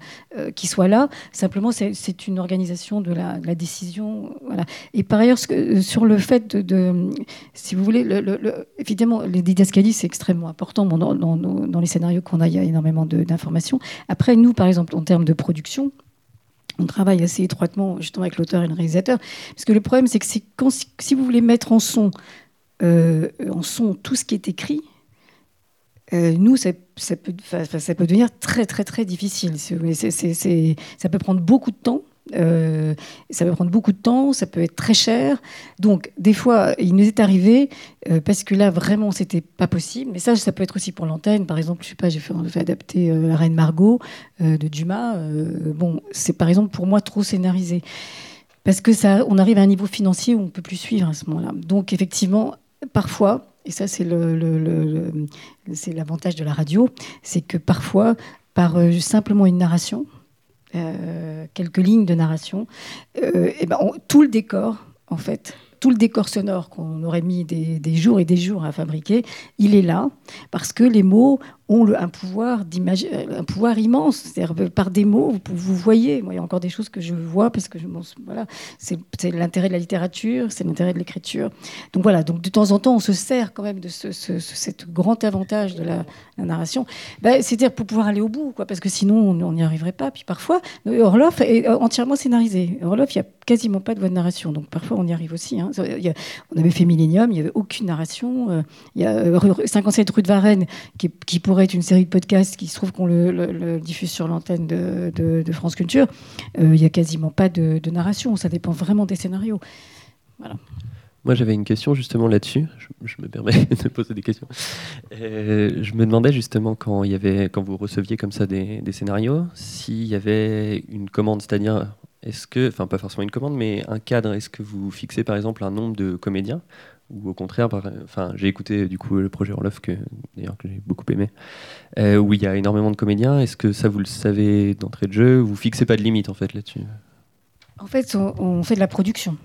qu'il soit là. Simplement, c'est une organisation de la, décision. Voilà. Et par ailleurs, sur le fait de, si vous voulez, le, évidemment, les didascalies, c'est extrêmement important. dans, dans, les scénarios qu'on a, il y a énormément d'informations. Après, nous, par exemple, en termes de production, on travaille assez étroitement justement avec l'auteur et le réalisateur. Parce que le problème, c'est que si vous voulez mettre en son, euh, en son tout ce qui est écrit, euh, nous, ça, peut, ça, peut, devenir très, très, très difficile. ça peut prendre beaucoup de temps. Euh, ça peut prendre beaucoup de temps, ça peut être très cher. Donc, des fois, il nous est arrivé, euh, parce que là, vraiment, c'était pas possible. Mais ça, ça peut être aussi pour l'antenne. Par exemple, je sais pas, j'ai fait, fait, adapter euh, La Reine Margot de Dumas. bon, c'est par exemple pour moi trop scénarisé. Parce que ça, on arrive à un niveau financier où on peut plus suivre à ce moment-là. Donc, effectivement, parfois, et ça, c'est le, le, c'est l'avantage de la radio, c'est que parfois, par simplement une narration, euh, quelques lignes de narration, euh, et ben, tout le décor, en fait, tout le décor sonore qu'on aurait mis des, des, jours et des jours à fabriquer, il est là parce que les mots ont un pouvoir un pouvoir immense. C'est-à-dire par des mots, vous, voyez. Moi, il y a encore des choses que je vois parce que voilà, c'est l'intérêt de la littérature, c'est l'intérêt de l'écriture. Donc voilà. Donc de temps en temps, on se sert quand même de ce, cet grand avantage de la, narration. Ben, C'est-à-dire pour pouvoir aller au bout, quoi, parce que sinon on n'y arriverait pas. Puis parfois, Orloff est entièrement scénarisé. Orloff, il n'y a quasiment pas de voix de narration. Donc parfois, on y arrive aussi. Hein. on avait fait Millennium, il n'y avait aucune narration. Euh, il y a 57 euh, rue de Varennes qui, qui pourrait être une série de podcasts qui se trouve qu'on le, diffuse sur l'antenne de, France Culture, euh, il n'y a quasiment pas de, narration. Ça dépend vraiment des scénarios. Moi, j'avais une question justement là-dessus. Je, me permets de poser des questions. Euh, je me demandais justement quand, y avait, quand vous receviez comme ça des scénarios, s'il y avait une commande, c'est-à-dire, est-ce que, enfin pas forcément une commande, mais un cadre, est-ce que vous fixez par exemple un nombre de comédiens ou au contraire, enfin, j'ai écouté du coup le projet Orloff que d'ailleurs que j'ai beaucoup aimé, euh, où il y a énormément de comédiens. Est-ce que ça vous le savez d'entrée de jeu Vous fixez pas de limite en fait là-dessus? En fait, on, fait de la production.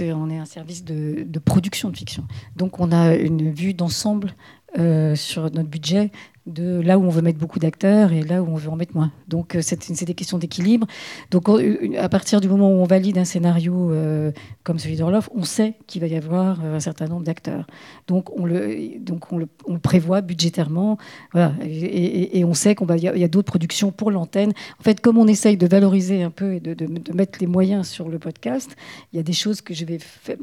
on est un service de, production de fiction. Donc on a une vue d'ensemble euh, sur notre budget de là où on veut mettre beaucoup d'acteurs et là où on veut en mettre moins. Donc euh, c'est des questions d'équilibre. Donc à partir du moment où on valide un scénario euh, comme celui d'Orloff, on sait qu'il va y avoir euh, un certain nombre d'acteurs. Donc on le, donc on le, prévoit budgétairement. Voilà. Et, on sait qu'il y a, d'autres productions pour l'antenne. En fait, comme on essaye de valoriser un peu et de, de, mettre les moyens sur le podcast, il y a des choses que je vais faire,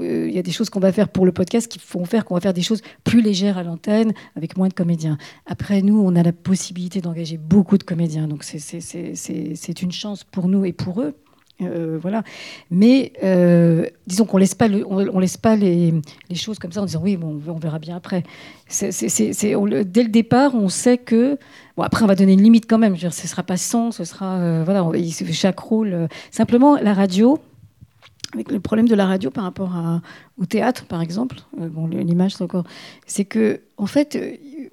il y a des choses qu'on va faire pour le podcast qui font faire qu'on va faire des choses plus légères à l'antenne avec moins de comédiens. Après, nous, on a la possibilité d'engager beaucoup de comédiens, donc c'est une chance pour nous et pour eux. Euh, voilà. Mais euh, disons qu'on laisse pas, on, laisse pas les, choses comme ça en disant oui, bon, on verra bien après. dès le départ, on sait que bon après on va donner une limite quand même. Je veux dire, ce sera pas 100, ce sera euh, voilà, chaque rôle. simplement la radio. Avec le problème de la radio par rapport au théâtre, par exemple, bon, l'image c'est encore, c'est que en fait,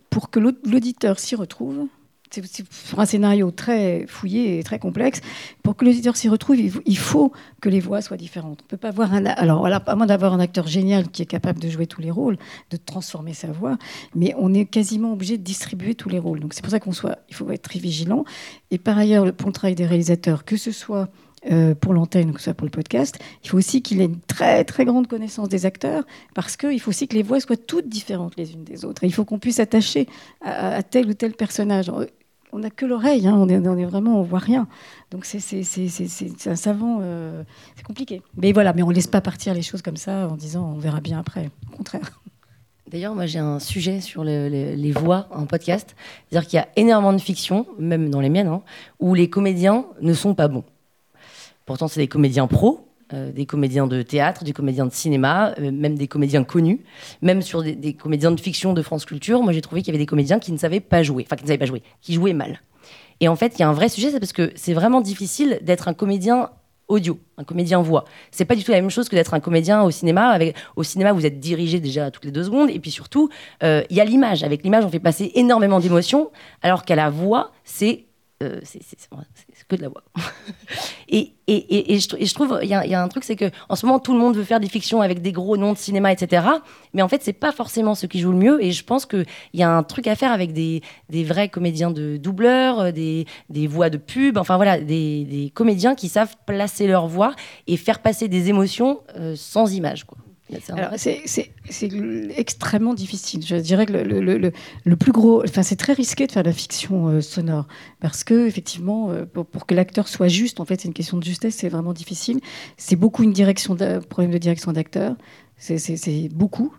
pour que l'auditeur s'y retrouve, c'est un scénario très fouillé et très complexe. Pour que l'auditeur s'y retrouve, il faut que les voix soient différentes. On peut pas avoir un. Alors, à moins d'avoir un acteur génial qui est capable de jouer tous les rôles, de transformer sa voix, mais on est quasiment obligé de distribuer tous les rôles. Donc, c'est pour ça qu'on soit. Il faut être très vigilant. Et par ailleurs, pour le travail des réalisateurs, que ce soit euh, pour l'antenne, que ce soit pour le podcast, il faut aussi qu'il ait une très très grande connaissance des acteurs, parce qu'il faut aussi que les voix soient toutes différentes les unes des autres. il faut qu'on puisse s'attacher à, tel ou tel personnage. On n'a que l'oreille, hein, on est vraiment, on voit rien. Donc c'est un savant, euh, c'est compliqué. Mais voilà, mais on laisse pas partir les choses comme ça en disant on verra bien après. Au contraire. D'ailleurs, moi j'ai un sujet sur les voix en podcast. C'est-à-dire qu'il y a énormément de fiction, même dans les miennes, hein, où les comédiens ne sont pas bons. Pourtant, c'est des comédiens pros, euh, des comédiens de théâtre, des comédiens de cinéma, euh, même des comédiens connus, même sur des, comédiens de fiction de France Culture. Moi, j'ai trouvé qu'il y avait des comédiens qui ne savaient pas jouer, enfin qui ne savaient pas jouer, qui jouaient mal. Et en fait, il y a un vrai sujet, c'est parce que c'est vraiment difficile d'être un comédien audio, un comédien voix. C'est pas du tout la même chose que d'être un comédien au cinéma. Avec, au cinéma, vous êtes dirigé déjà toutes les deux secondes, et puis surtout, euh, il y a l'image. Avec l'image, on fait passer énormément d'émotions, alors qu'à la voix, c'est c'est que de la voix. et, et, et, je, trouve, il y, a un truc, c'est que en ce moment, tout le monde veut faire des fictions avec des gros noms de cinéma, etc. Mais en fait, c'est pas forcément ce qui joue le mieux. Et je pense qu'il y a un truc à faire avec des, des vrais comédiens de doubleurs, euh, des, des, voix de pub, enfin voilà, des, des, comédiens qui savent placer leur voix et faire passer des émotions euh, sans image. Quoi. C'est extrêmement difficile. Je dirais que le, le, plus gros, enfin, c'est très risqué de faire de la fiction euh, sonore parce que effectivement, euh, pour, que l'acteur soit juste, en fait, c'est une question de justesse, c'est vraiment difficile. C'est beaucoup une direction, problème de direction d'acteur. C'est beaucoup.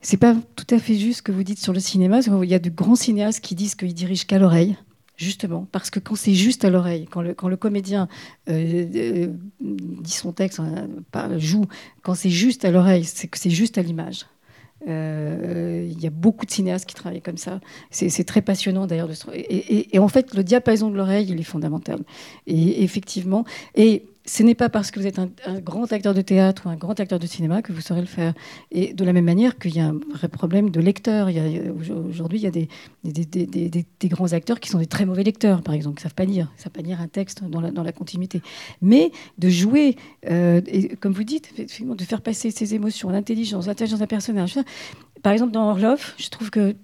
C'est pas tout à fait juste ce que vous dites sur le cinéma. Il y a de grands cinéastes qui disent qu'ils dirigent qu'à l'oreille. Justement, parce que quand c'est juste à l'oreille, quand le, quand le comédien euh, euh, dit son texte, hein, joue, quand c'est juste à l'oreille, c'est que c'est juste à l'image. Euh, il y a beaucoup de cinéastes qui travaillent comme ça. C'est très passionnant d'ailleurs. Et, et, en fait, le diapason de l'oreille, il est fondamental. Et effectivement, et ce n'est pas parce que vous êtes un, grand acteur de théâtre ou un grand acteur de cinéma que vous saurez le faire. Et de la même manière qu'il y a un vrai problème de lecteur. Aujourd'hui, il y a des des, grands acteurs qui sont des très mauvais lecteurs, par exemple, qui ne savent pas lire, savent pas lire un texte dans la, continuité. Mais de jouer, euh, et comme vous dites, de faire passer ses émotions, l'intelligence, l'intelligence d'un personnage. Par exemple, dans Orlov, je trouve que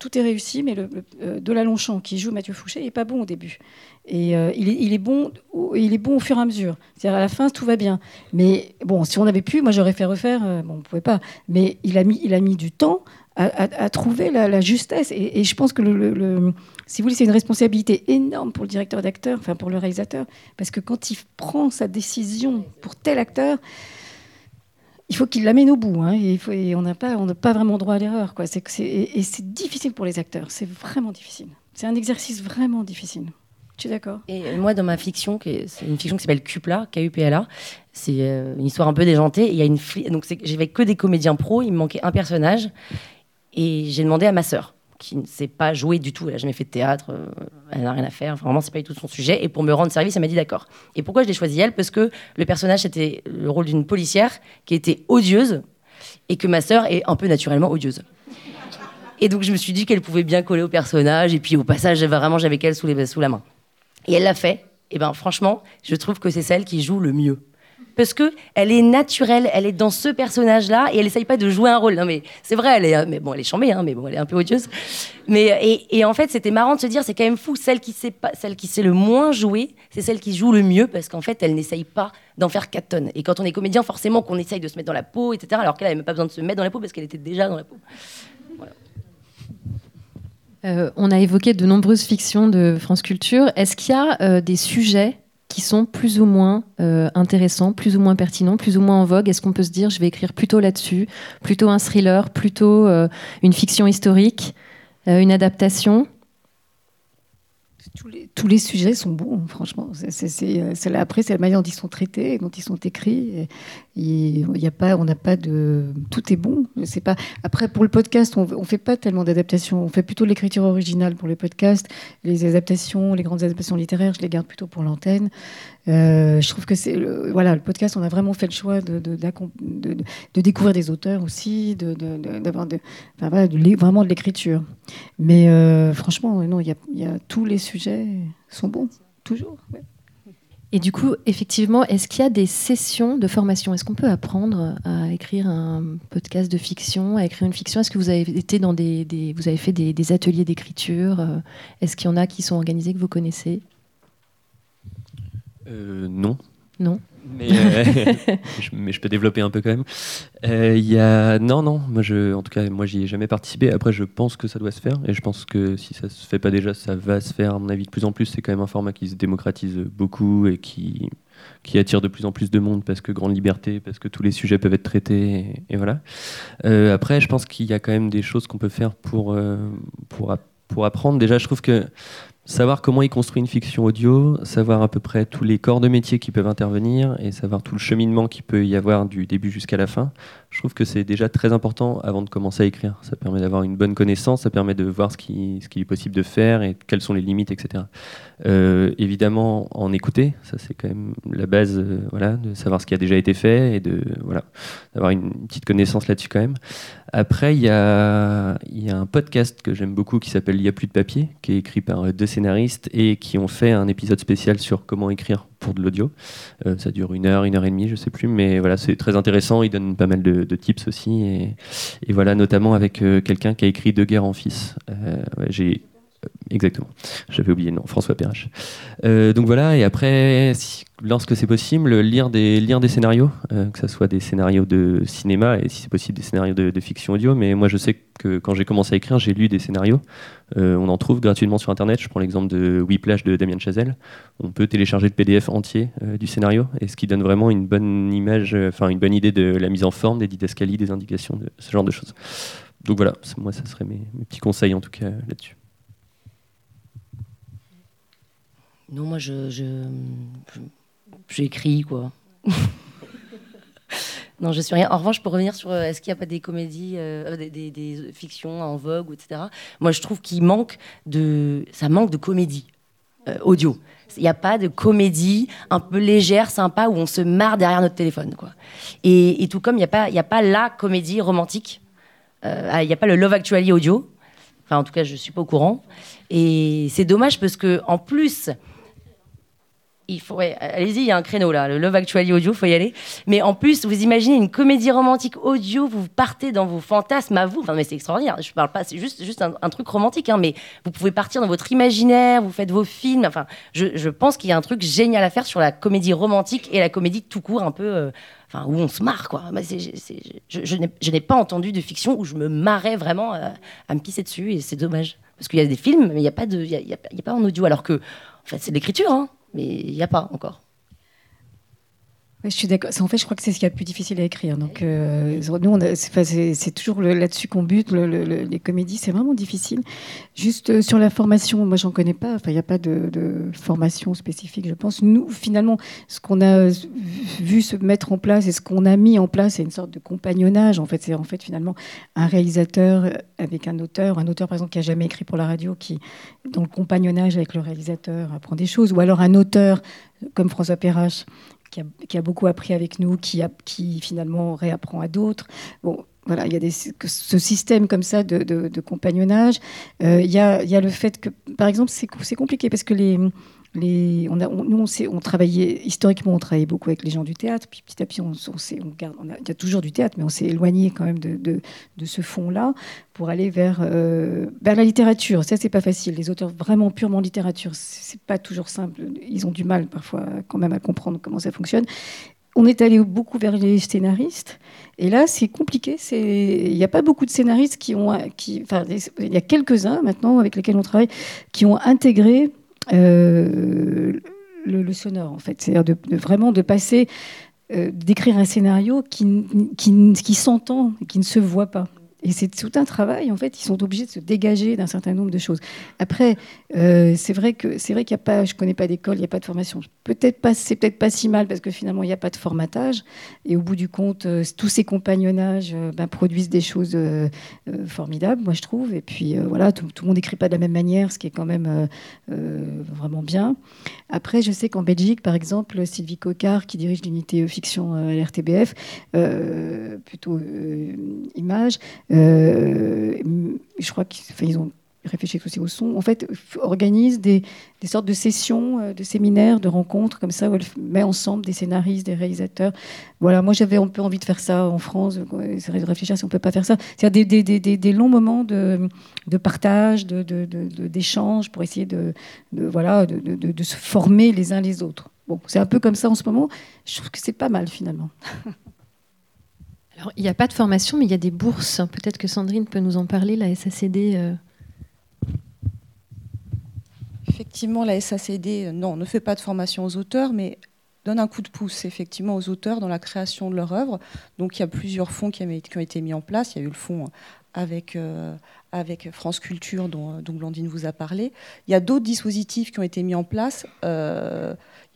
tout est réussi, mais le, euh, de la Longchamp qui joue Mathieu Fouché n'est pas bon au début. Et euh, il, est, bon, il est bon au fur et à mesure. C'est-à-dire à la fin, tout va bien. Mais bon, si on avait pu, moi j'aurais fait refaire. Euh, bon, on ne pouvait pas. Mais il a mis, il a mis du temps à, trouver la, justesse. Et, je pense que si vous voulez, c'est une responsabilité énorme pour le directeur d'acteur, enfin pour le réalisateur, parce que quand il prend sa décision pour tel acteur, il faut qu'il l'amène au bout. Hein, et, on n'a pas, pas vraiment droit à l'erreur. Quoi. Et, c'est difficile pour les acteurs. C'est vraiment difficile. C'est un exercice vraiment difficile. Tu es d'accord Et moi, dans ma fiction, c'est une fiction qui s'appelle Cupla, K-U-P-L-A, c'est euh, une histoire un peu déjantée. Il y a une donc j'avais que des comédiens pros, il me manquait un personnage. Et j'ai demandé à ma sœur, qui ne sait pas jouer du tout, elle n'a jamais fait de théâtre, euh, elle n'a rien à faire, vraiment, c'est pas du tout son sujet. Et pour me rendre service, elle m'a dit d'accord. Et pourquoi je l'ai choisi elle? Parce que le personnage, c'était le rôle d'une policière qui était odieuse et que ma sœur est un peu naturellement odieuse. Et donc, je me suis dit qu'elle pouvait bien coller au personnage. Et puis, au passage, vraiment, j'avais qu'elle sous la main. Et elle l'a fait. Et ben, franchement, je trouve que c'est celle qui joue le mieux parce que elle est naturelle, elle est dans ce personnage-là et elle essaye pas de jouer un rôle. Non mais c'est vrai, elle est, mais bon, elle est chambée, hein, mais bon, elle est un peu odieuse. Mais et, en fait, c'était marrant de se dire, c'est quand même fou, celle qui sait pas, celle qui le moins jouer, c'est celle qui joue le mieux parce qu'en fait, elle n'essaye pas d'en faire 4 tonnes. Et quand on est comédien, forcément qu'on essaye de se mettre dans la peau, etc. Alors qu'elle n'avait même pas besoin de se mettre dans la peau parce qu'elle était déjà dans la peau. Euh, on a évoqué de nombreuses fictions de France Culture. Est-ce qu'il y a euh, des sujets qui sont plus ou moins euh, intéressants, plus ou moins pertinents, plus ou moins en vogue? Est-ce qu'on peut se dire, je vais écrire plutôt là-dessus, plutôt un thriller, plutôt une fiction historique, une adaptation? Tous les, sujets sont bons, franchement. C'est, après, c'est la manière dont ils sont traités, dont ils sont écrits. Il y a pas, on n'a pas de. Tout est bon. C'est pas. Après, pour le podcast, on ne fait pas tellement d'adaptations. On fait plutôt l'écriture originale pour le podcast. Les adaptations, les grandes adaptations littéraires, je les garde plutôt pour l'antenne. Euh, je trouve que c'est le, voilà le podcast. On a vraiment fait le choix de, découvrir des auteurs aussi, d'avoir vraiment de l'écriture. Mais euh, franchement, non, il y, a tous les sujets sont bons toujours. Et du coup, effectivement, est-ce qu'il y a des sessions de formation? Est-ce qu'on peut apprendre à écrire un podcast de fiction, à écrire une fiction? Est-ce que vous avez été dans des, vous avez fait des, ateliers d'écriture? Euh, Est-ce qu'il y en a qui sont organisés que vous connaissez? Euh, Non. Non? Euh, mais, je, peux développer un peu quand même. Il euh, y a non non, moi je, en tout cas moi j'y ai jamais participé. Après je pense que ça doit se faire et je pense que si ça se fait pas déjà, ça va se faire à mon avis de plus en plus. C'est quand même un format qui se démocratise beaucoup et qui qui attire de plus en plus de monde parce que grande liberté, parce que tous les sujets peuvent être traités et, voilà. Euh, après je pense qu'il y a quand même des choses qu'on peut faire pour pour pour apprendre. Déjà je trouve que savoir comment il construit une fiction audio, savoir à peu près tous les corps de métier qui peuvent intervenir et savoir tout le cheminement qui peut y avoir du début jusqu'à la fin, je trouve que c'est déjà très important avant de commencer à écrire. Ça permet d'avoir une bonne connaissance, ça permet de voir ce qui, est possible de faire et quelles sont les limites, etc. Euh, évidemment, en écouter, ça c'est quand même la base, euh, voilà, de savoir ce qui a déjà été fait et de voilà, d'avoir une petite connaissance là-dessus quand même. Après, il y a, y a un podcast que j'aime beaucoup qui s'appelle Il n'y a plus de papier, qui est écrit par deux scénaristes et qui ont fait un épisode spécial sur comment écrire pour de l'audio. Euh, ça dure une heure, une heure et demie, je sais plus, mais voilà, c'est très intéressant. Il donne pas mal de, tips aussi, et, voilà, notamment avec euh, quelqu'un qui a écrit De guerre en fils. Euh, j'ai Exactement. J'avais oublié le nom, François Perrache. Euh, donc voilà, et après, lorsque c'est possible, lire des, scénarios, euh, que ce soit des scénarios de cinéma et si c'est possible des scénarios de, fiction audio. Mais moi, je sais que quand j'ai commencé à écrire, j'ai lu des scénarios. Euh, on en trouve gratuitement sur Internet. Je prends l'exemple de Whiplash de Damien Chazelle. On peut télécharger le PDF entier du scénario, et ce qui donne vraiment une bonne image, enfin une bonne idée de la mise en forme, des didascalies, des indications, de ce genre de choses. Donc voilà, moi, ça serait mes petits conseils en tout cas là-dessus. Non, moi, je, j'écris, quoi. non, je suis rien. En revanche, pour revenir sur euh, est-ce qu'il n'y a pas des comédies, euh, des, fictions en vogue, etc. Moi, je trouve qu'il manque de, ça manque de comédie euh, audio. Il n'y a pas de comédie un peu légère, sympa, où on se marre derrière notre téléphone, quoi. Et, tout comme il n'y a pas, a pas la comédie romantique. Il n'y a pas le Love Actually audio. Enfin, en tout cas, je suis pas au courant. Et c'est dommage parce que en plus, il allez-y, il y a un créneau là, le Love Actually audio, faut y aller. Mais en plus, vous imaginez une comédie romantique audio, vous partez dans vos fantasmes à vous. Enfin, mais c'est extraordinaire. Je parle pas, c'est juste, un, truc romantique, hein, mais vous pouvez partir dans votre imaginaire, vous faites vos films. Enfin, je, pense qu'il y a un truc génial à faire sur la comédie romantique et la comédie tout court, un peu, euh, enfin, où on se marre, quoi. je, n'ai pas entendu de fiction où je me marrais vraiment euh, à me pisser dessus et c'est dommage. Parce qu'il y a des films, mais il n'y il a, pas en audio. Alors que, en fait, c'est de l'écriture, hein mais il n'y a pas encore je suis d'accord. En fait, je crois que c'est ce qui est le plus difficile à écrire. Donc, euh, nous, c'est toujours là-dessus qu'on bute. les comédies, c'est vraiment difficile. Juste euh, sur la formation, moi, j'en connais pas. Enfin, il n'y a pas de, formation spécifique, je pense. Nous, finalement, ce qu'on a vu se mettre en place et ce qu'on a mis en place, c'est une sorte de compagnonnage. En fait, c'est en fait finalement un réalisateur avec un auteur, un auteur par exemple qui a jamais écrit pour la radio, qui dans le compagnonnage avec le réalisateur apprend des choses, ou alors un auteur comme François Perrache qui a, beaucoup appris avec nous, qui, finalement réapprend à d'autres. Bon, voilà, il y a ce système comme ça de, compagnonnage. Euh, il y, a, le fait que, par exemple, c'est compliqué parce que les, on a, nous, on, on, travaillait, historiquement, on travaillait beaucoup avec les gens du théâtre, puis petit à petit, on, garde, il y a toujours du théâtre, mais on s'est éloigné quand même de ce fond-là pour aller vers, euh, vers la littérature. Ça, c'est pas facile. Les auteurs vraiment purement littérature, c'est pas toujours simple. Ils ont du mal parfois quand même à comprendre comment ça fonctionne. On est allé beaucoup vers les scénaristes. Et là, c'est compliqué. Il n'y a pas beaucoup de scénaristes qui ont. Qui, enfin, il y a quelques-uns maintenant avec lesquels on travaille qui ont intégré euh, le, sonore, en fait. C'est-à-dire de, vraiment de passer, euh, d'écrire un scénario qui, qui, qui s'entend, qui ne se voit pas. Et c'est tout un travail, en fait, ils sont obligés de se dégager d'un certain nombre de choses. Après, euh, c'est vrai que c'est qu'il n'y a pas, je connais pas d'école, il n'y a pas de formation. Peut-être pas, c'est peut-être pas si mal parce que finalement il n'y a pas de formatage. Et au bout du compte, euh, tous ces compagnonnages euh, ben, produisent des choses formidables, moi je trouve. Et puis voilà, tout, le monde n'écrit pas de la même manière, ce qui est quand même vraiment bien. Après, je sais qu'en Belgique, par exemple, Sylvie Cocard, qui dirige l'unité fiction à l'RTBF, plutôt image. Euh, je crois qu'ils ont réfléchi aussi au son, en fait, organise des, sortes de sessions, euh, de séminaires, de rencontres comme ça, où elle met ensemble des scénaristes, des réalisateurs. Voilà, moi j'avais un peu envie de faire ça en France, de réfléchir si on peut pas faire ça. C'est-à-dire des, longs moments de, de partage, d'échange, de, de, pour essayer de, voilà, de, se former les uns les autres. Bon, c'est un peu comme ça en ce moment. Je trouve que c'est pas mal finalement. il n'y a pas de formation, mais il y a des bourses. Peut-être que Sandrine peut nous en parler, la SACD. Euh. Effectivement, la SACD, euh, non, ne fait pas de formation aux auteurs, mais donne un coup de pouce effectivement aux auteurs dans la création de leur œuvre. Donc il y a plusieurs fonds qui, ont été mis en place. Il y a eu le fonds avec, avec France Culture, dont, dont, Blandine vous a parlé. Il y a d'autres dispositifs qui ont été mis en place.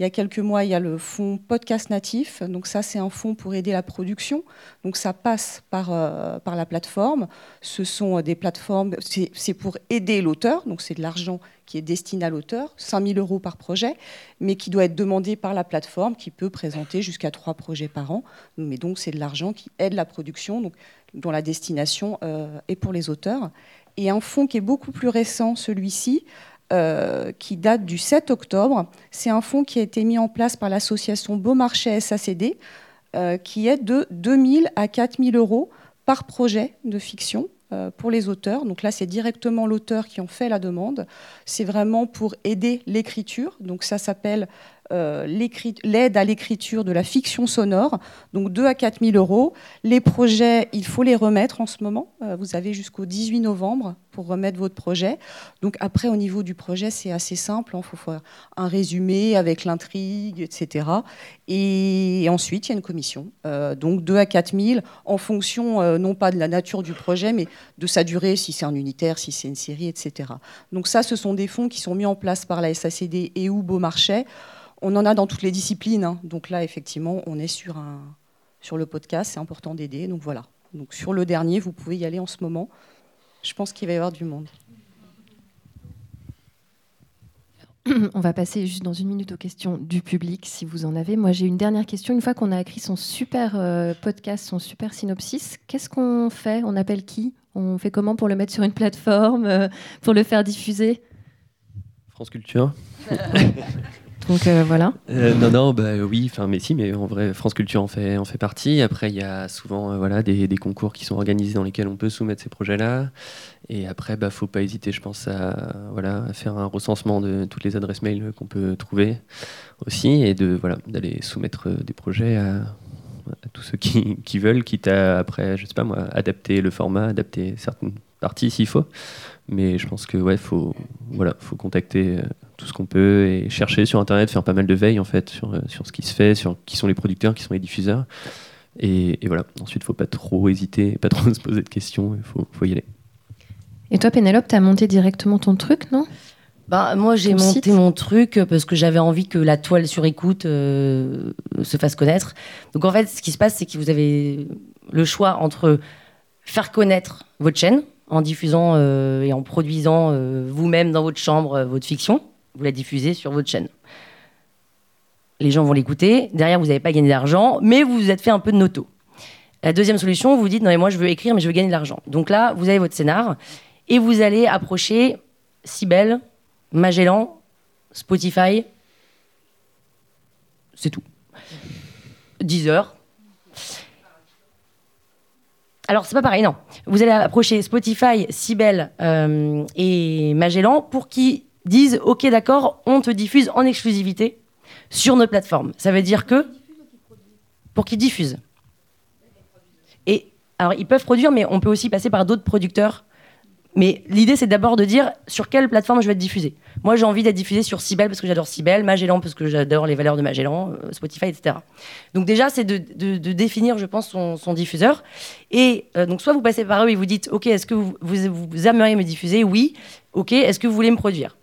Il y a quelques mois, il y a le fonds Podcast Natif. Donc ça, c'est un fonds pour aider la production. Donc ça passe par, euh, la plateforme. Ce sont euh, des plateformes, c'est pour aider l'auteur. Donc c'est de l'argent qui est destiné à l'auteur, 5 000 euros par projet, mais qui doit être demandé par la plateforme, qui peut présenter jusqu'à trois projets par an. Mais donc c'est de l'argent qui aide la production, donc, dont la destination euh, est pour les auteurs. Et un fonds qui est beaucoup plus récent, celui-ci, euh, qui date du 7 octobre. C'est un fonds qui a été mis en place par l'association Beaumarchais SACD, euh, qui est de 2000 à 4000 euros par projet de fiction pour les auteurs. Donc là, c'est directement l'auteur qui en fait la demande. C'est vraiment pour aider l'écriture. Donc ça s'appelle l'aide à l'écriture de la fiction sonore, donc 2 à 4 000 euros. Les projets, il faut les remettre en ce moment. Euh, vous avez jusqu'au 18 novembre pour remettre votre projet. Donc après, au niveau du projet, c'est assez simple. Il hein. faut faire un résumé avec l'intrigue, etc. Et, ensuite, il y a une commission. Euh, donc 2 à 4 000 en fonction, non pas de la nature du projet, mais de sa durée, si c'est un unitaire, si c'est une série, etc. Donc ça, ce sont des fonds qui sont mis en place par la SACD et ou Beaumarchais on en a dans toutes les disciplines. Hein. Donc là, effectivement, on est sur, un, sur le podcast, c'est important d'aider. Donc voilà. Donc sur le dernier, vous pouvez y aller en ce moment. Je pense qu'il va y avoir du monde. On va passer juste dans une minute aux questions du public, si vous en avez. Moi, j'ai une dernière question. Une fois qu'on a écrit son super euh, podcast, son super synopsis, qu'est-ce qu'on fait? On appelle qui? On fait comment pour le mettre sur une plateforme, euh, pour le faire diffuser? France Culture. Donc euh, voilà. Euh, non, non, bah oui, enfin, mais si, mais en vrai, France Culture en fait, en fait partie. Après, il y a souvent euh, voilà, des, des, concours qui sont organisés dans lesquels on peut soumettre ces projets-là. Et après, bah, faut pas hésiter, je pense, à, voilà, à faire un recensement de toutes les adresses mail qu'on peut trouver aussi et de voilà, d'aller soumettre des projets à, tous ceux qui, qui, veulent, quitte à après, je sais pas moi, adapter le format, adapter certaines parties s'il faut. Mais je pense que ouais, faut voilà, faut contacter tout ce qu'on peut et chercher sur Internet, faire pas mal de veille en fait sur, euh, sur ce qui se fait, sur qui sont les producteurs, qui sont les diffuseurs. Et, voilà, ensuite, il faut pas trop hésiter, pas trop se poser de questions, il faut, faut y aller. Et toi, Pénélope, tu as monté directement ton truc, non? Bah, moi, j'ai monté mon truc parce que j'avais envie que la toile sur écoute euh, se fasse connaître. Donc, en fait, ce qui se passe, c'est que vous avez le choix entre faire connaître votre chaîne en diffusant euh, et en produisant vous-même dans votre chambre votre fiction, vous la diffusez sur votre chaîne. Les gens vont l'écouter. Derrière, vous n'avez pas gagné d'argent, mais vous vous êtes fait un peu de noto. La deuxième solution, vous vous dites non mais moi je veux écrire, mais je veux gagner de l'argent. Donc là, vous avez votre scénar et vous allez approcher Sibel, Magellan, Spotify. C'est tout. 10 heures. Alors, c'est pas pareil, non. Vous allez approcher Spotify, Sibel euh, et Magellan pour qu'ils disent Ok, d'accord, on te diffuse en exclusivité sur notre plateforme. Ça veut dire que. Pour qu'ils diffusent. Et alors, ils peuvent produire, mais on peut aussi passer par d'autres producteurs. Mais l'idée, c'est d'abord de dire sur quelle plateforme je vais être diffusé. Moi, j'ai envie d'être diffusé sur Sibel parce que j'adore Sibel, Magellan parce que j'adore les valeurs de Magellan, euh, Spotify, etc. Donc déjà, c'est de, définir, je pense, son, diffuseur. Et euh, donc, soit vous passez par eux et vous dites, OK, est-ce que vous, vous aimeriez me diffuser? Oui. OK, est-ce que vous voulez me produire?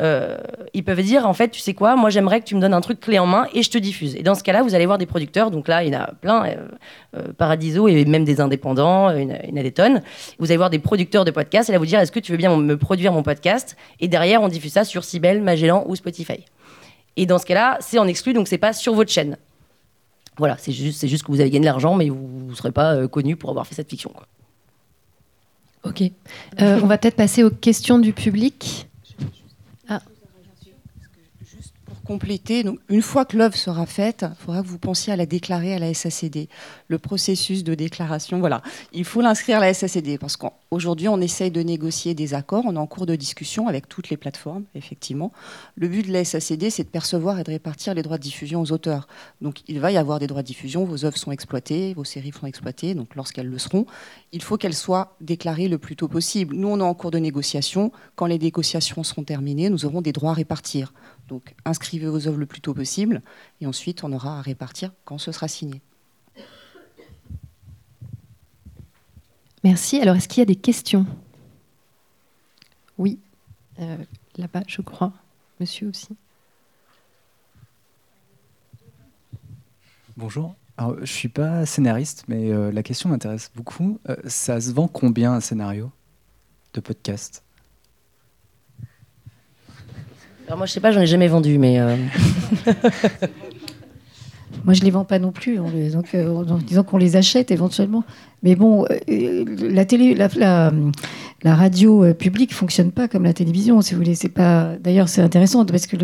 Euh, ils peuvent dire en fait, tu sais quoi, moi j'aimerais que tu me donnes un truc clé en main et je te diffuse. Et dans ce cas-là, vous allez voir des producteurs, donc là il y en a plein, euh, euh, Paradiso et même des indépendants, il y en a des tonnes. Vous allez voir des producteurs de podcasts et là vous dire est-ce que tu veux bien me produire mon podcast Et derrière on diffuse ça sur Sibel, Magellan ou Spotify. Et dans ce cas-là, c'est en exclu, donc c'est pas sur votre chaîne. Voilà, c'est juste, juste que vous avez gagné de l'argent, mais vous ne serez pas connu pour avoir fait cette fiction. Ok. on va peut-être passer aux questions du public. Donc, une fois que l'œuvre sera faite, il faudra que vous pensiez à la déclarer à la SACD. Le processus de déclaration, voilà. Il faut l'inscrire à la SACD parce qu'aujourd'hui, on essaye de négocier des accords. On est en cours de discussion avec toutes les plateformes, effectivement. Le but de la SACD, c'est de percevoir et de répartir les droits de diffusion aux auteurs. Donc, il va y avoir des droits de diffusion. Vos œuvres sont exploitées, vos séries sont exploitées. Donc, lorsqu'elles le seront, il faut qu'elles soient déclarées le plus tôt possible. Nous, on est en cours de négociation. Quand les négociations seront terminées, nous aurons des droits à répartir. Donc inscrivez vos œuvres le plus tôt possible et ensuite on aura à répartir quand ce sera signé. Merci. Alors, est-ce qu'il y a des questions? Oui, euh, là-bas, je crois. Monsieur aussi. Bonjour. Alors, je ne suis pas scénariste, mais euh, la question m'intéresse beaucoup. Euh, ça se vend combien un scénario de podcast? Alors moi, je sais pas, j'en ai jamais vendu, mais... Moi, je les vends pas non plus, en, donc, euh, disant qu'on les achète éventuellement. Mais bon, euh, la radio euh, publique fonctionne pas comme la télévision, si vous voulez. Pas. D'ailleurs, c'est intéressant parce que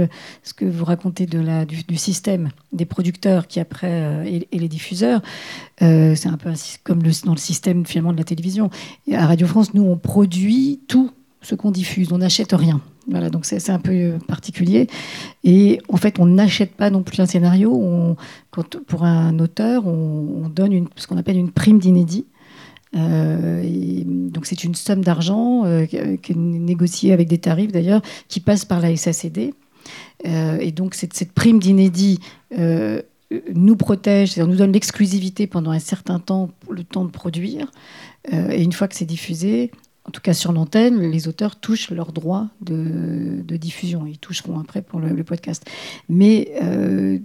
ce que vous racontez de la, du, système des producteurs qui après et, les diffuseurs, c'est un peu comme le, dans le système finalement de la télévision. À Radio France, nous, on produit tout ce qu'on diffuse, on n'achète rien. Voilà, donc c'est un peu euh, particulier. Et en fait, on n'achète pas non plus un scénario. On, pour un auteur, on, donne une, ce qu'on appelle une prime d'inédit. Euh, donc c'est une somme d'argent euh, négociée avec des tarifs d'ailleurs qui passe par la SACD. et donc cette, prime d'inédit nous protège, c'est-à-dire nous donne l'exclusivité pendant un certain temps, le temps de produire. et une fois que c'est diffusé, en tout cas sur l'antenne, les auteurs touchent leurs droits de, diffusion. Ils toucheront après pour le, podcast. Mais euh,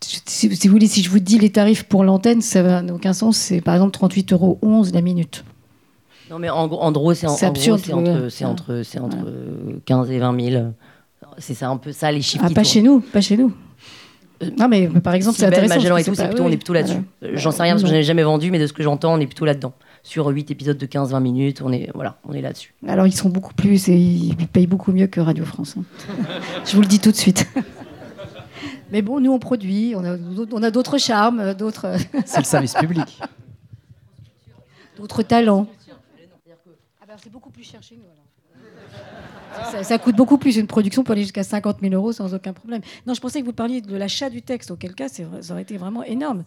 si, vous voulez, si je vous dis les tarifs pour l'antenne, ça n'a aucun sens. C'est par exemple 38,11 euros la minute. Non, mais en, gros, c'est absurde. C'est entre, entre, entre 15 et 20 000. C'est ça un peu ça les chiffres. Ah, pas chez nous, pas chez nous. Euh, non, mais par exemple, c'est intéressant. Magellan et tout, plutôt, on est plutôt là-dessus. J'en sais rien parce que je n'ai jamais vendu, mais de ce que j'entends, on est plutôt là-dedans sur 8 épisodes de 15-20 minutes. On est, voilà, on est là-dessus. Alors, ils sont beaucoup plus et ils payent beaucoup mieux que Radio France. Hein. Je vous le dis tout de suite. Mais bon, nous, on produit, on a, on a d'autres charmes, d'autres. C'est le service public. D'autres talents. Ah ben, c'est beaucoup plus cher chez nous. Ça, coûte beaucoup plus. Une production pour aller jusqu'à 50 000 euros sans aucun problème. Non, je pensais que vous parliez de l'achat du texte, auquel cas ça aurait été vraiment énorme.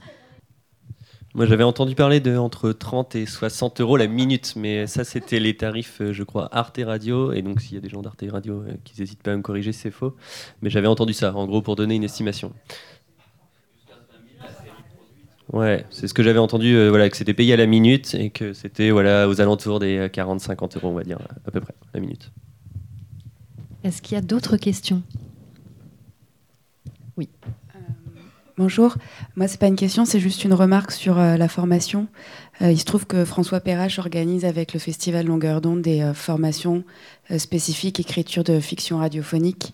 Moi, j'avais entendu parler de entre 30 et 60 euros la minute, mais ça, c'était les tarifs, euh, je crois, Arte Radio. Et donc, s'il y a des gens d'Arte Radio euh, qui n'hésitent pas à me corriger, c'est faux. Mais j'avais entendu ça, en gros, pour donner une estimation. Ouais, c'est ce que j'avais entendu, euh, voilà, que c'était payé à la minute et que c'était voilà, aux alentours des 40-50 euros, on va dire, à peu près, la minute. Est-ce qu'il y a d'autres questions? Oui. Bonjour. Moi, c'est pas une question, c'est juste une remarque sur euh, la formation. Euh, il se trouve que François Perrache organise avec le Festival Longueur d'onde des euh, formations spécifiques écriture de fiction radiophonique.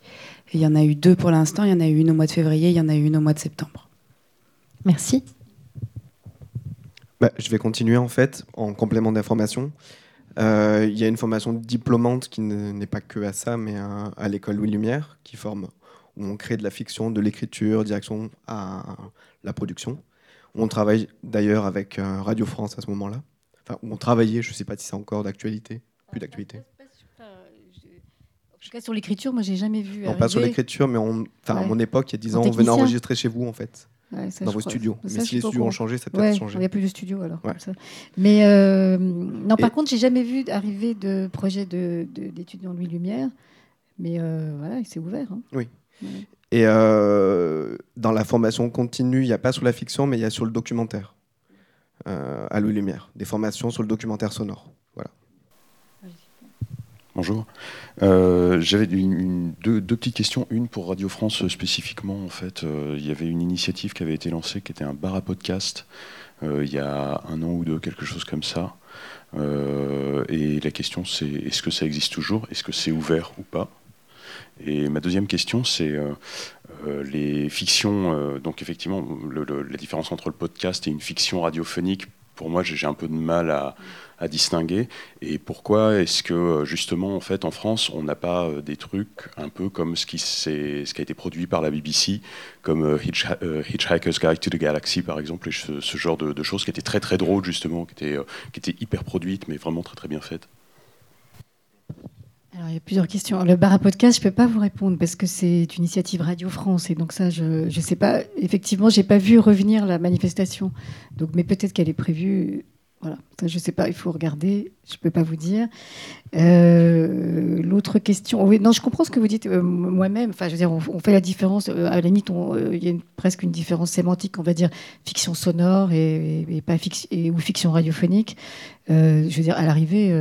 il y en a eu deux pour l'instant. Il y en a eu une au mois de février, il y en a eu une au mois de septembre. Merci. Bah, je vais continuer en fait en complément d'information. il y a une formation diplômante qui n'est pas que à ça, mais à l'école Louis Lumière, qui forme où on crée de la fiction, de l'écriture, direction à la production. On travaille d'ailleurs avec euh, Radio France à ce moment-là. Enfin, on travaillait, je ne sais pas si c'est encore d'actualité, plus d'actualité. En tout cas, sur l'écriture, moi, j'ai jamais vu. Non, pas sur l'écriture, mais on, enfin, à mon époque, il y a 10 ans, on venait enregistrer chez vous, en fait. dans vos studios. mais si les studios ont changé, ça peut être changé. Il n'y a plus de studios alors. Mais euh, non, par contre, j'ai jamais vu arriver de projet d'étudiants de, Louis Lumière. Mais euh, voilà, il s'est ouvert. Hein. Oui. Et euh, dans la formation continue, il n'y a pas sur la fiction, mais il y a sur le documentaire, euh, à Louis Lumière, des formations sur le documentaire sonore. Voilà. Bonjour. Euh, j'avais deux, petites questions. Une pour Radio France spécifiquement. En fait, il y avait une initiative qui avait été lancée, qui était un bar à podcast, il y a un an ou deux, quelque chose comme ça. et la question, c'est est-ce que ça existe toujours? Est-ce que c'est ouvert ou pas? Et ma deuxième question, c'est euh, euh, les fictions. Euh, donc effectivement, la différence entre le podcast et une fiction radiophonique, pour moi, j'ai un peu de mal à, distinguer. Et pourquoi est-ce que justement, en fait, en France, on n'a pas des trucs un peu comme ce qui, a été produit par la BBC, comme Hitchhiker's Guide to the Galaxy, par exemple, et ce, genre de, choses qui étaient très très drôles justement, qui étaient hyper produites, mais vraiment très très bien faites? Il y a plusieurs questions. Le bar à podcast, je ne peux pas vous répondre parce que c'est une initiative Radio France et donc ça, je ne sais pas. Effectivement, j'ai pas vu revenir la manifestation. Donc, mais peut-être qu'elle est prévue. Voilà, je ne sais pas, il faut regarder, je ne peux pas vous dire. Euh, l'autre question, oui, non, je comprends ce que vous dites euh, moi-même. Enfin, je veux dire, on, fait la différence. Euh, à la limite, il y a presque une différence sémantique, on va dire fiction sonore et, pas ou fiction radiophonique. je veux dire, à l'arrivée,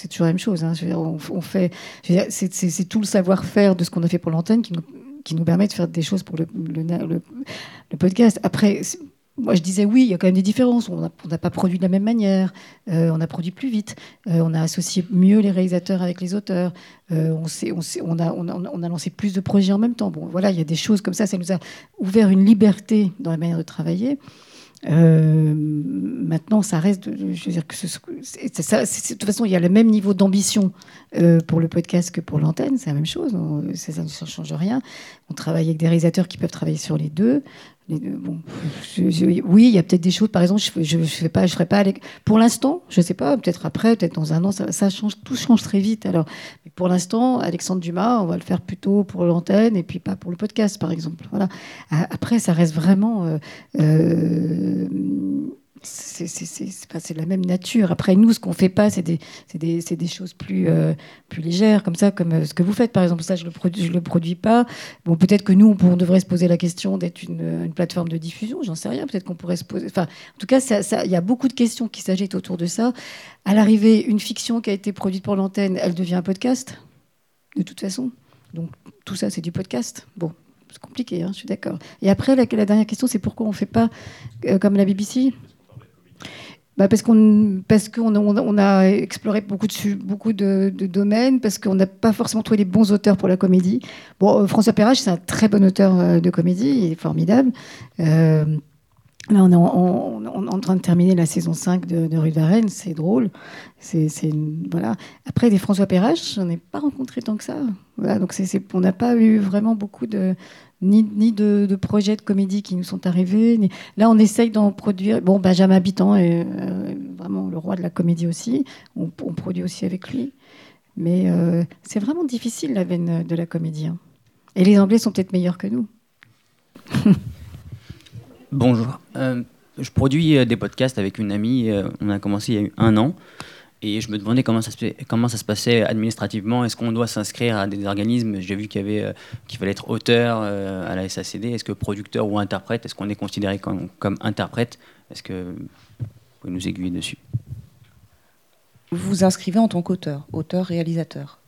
c'est toujours la même chose. Hein. On, fait, c'est tout le savoir-faire de ce qu'on a fait pour l'antenne qui nous, permet de faire des choses pour le, podcast. Après moi, je disais oui, il y a quand même des différences. On n'a pas produit de la même manière, euh, on a produit plus vite, euh, on a associé mieux les réalisateurs avec les auteurs, euh, on, on, on, a, on, a, lancé plus de projets en même temps. Bon, voilà, il y a des choses comme ça, ça nous a ouvert une liberté dans la manière de travailler. Maintenant, ça reste. je veux dire que ça, de toute façon, il y a le même niveau d'ambition pour le podcast que pour l'antenne. C'est la même chose. ça ne change rien. On travaille avec des réalisateurs qui peuvent travailler sur les deux. Bon, oui, il y a peut-être des choses, par exemple, je ne je, pas, je ferai pas. Pour l'instant, je ne sais pas, peut-être après, peut-être dans un an, ça, change, tout change très vite. Alors, pour l'instant, Alexandre Dumas, on va le faire plutôt pour l'antenne et puis pas pour le podcast, par exemple. Après, ça reste vraiment. Euh, euh, c'est la même nature. Après, nous, ce qu'on fait pas, c'est des, choses plus, euh, plus légères, comme ça, comme euh, ce que vous faites. Par exemple, ça, je le, le produis pas. Bon, peut-être que nous, on, devrait se poser la question d'être une, une, plateforme de diffusion, j'en sais rien. Peut-être qu'on pourrait se poser. Enfin, en tout cas, il y a beaucoup de questions qui s'agitent autour de ça. À l'arrivée, une fiction qui a été produite pour l'antenne, elle devient un podcast, de toute façon. Donc, tout ça, c'est du podcast. Bon, c'est compliqué, hein, je suis d'accord. Et après, la, dernière question, c'est pourquoi on ne fait pas euh, comme la BBC bah parce qu'on parce qu'on on a exploré beaucoup de beaucoup de, domaines parce qu'on n'a pas forcément trouvé les bons auteurs pour la comédie. Bon, euh, François Perrache, c'est un très bon auteur euh, de comédie, il est formidable. Euh, là, on est en, train de terminer la saison 5 de, Rue de c'est drôle. Voilà. Après, des François Perrache, j'en ai pas rencontré tant que ça. Voilà, donc on n'a pas eu vraiment beaucoup de, ni, de, projets de comédie qui nous sont arrivés. Là, on essaye d'en produire. Bon, Benjamin Habitant est euh, vraiment le roi de la comédie aussi. On, produit aussi avec lui. Mais euh, c'est vraiment difficile, la veine de la comédie. Hein. Et les Anglais sont peut-être meilleurs que nous. Bonjour. Euh, je produis des podcasts avec une amie. on a commencé il y a un an. Et je me demandais comment ça se, passait administrativement. Est-ce qu'on doit s'inscrire à des organismes? J'ai vu qu'il y avait euh, qu'il fallait être auteur euh, à la SACD. Est-ce que producteur ou interprète Est-ce qu'on est considéré comme, comme interprète? Est-ce que vous pouvez nous aiguiller dessus? Vous vous inscrivez en tant qu'auteur, auteur-réalisateur.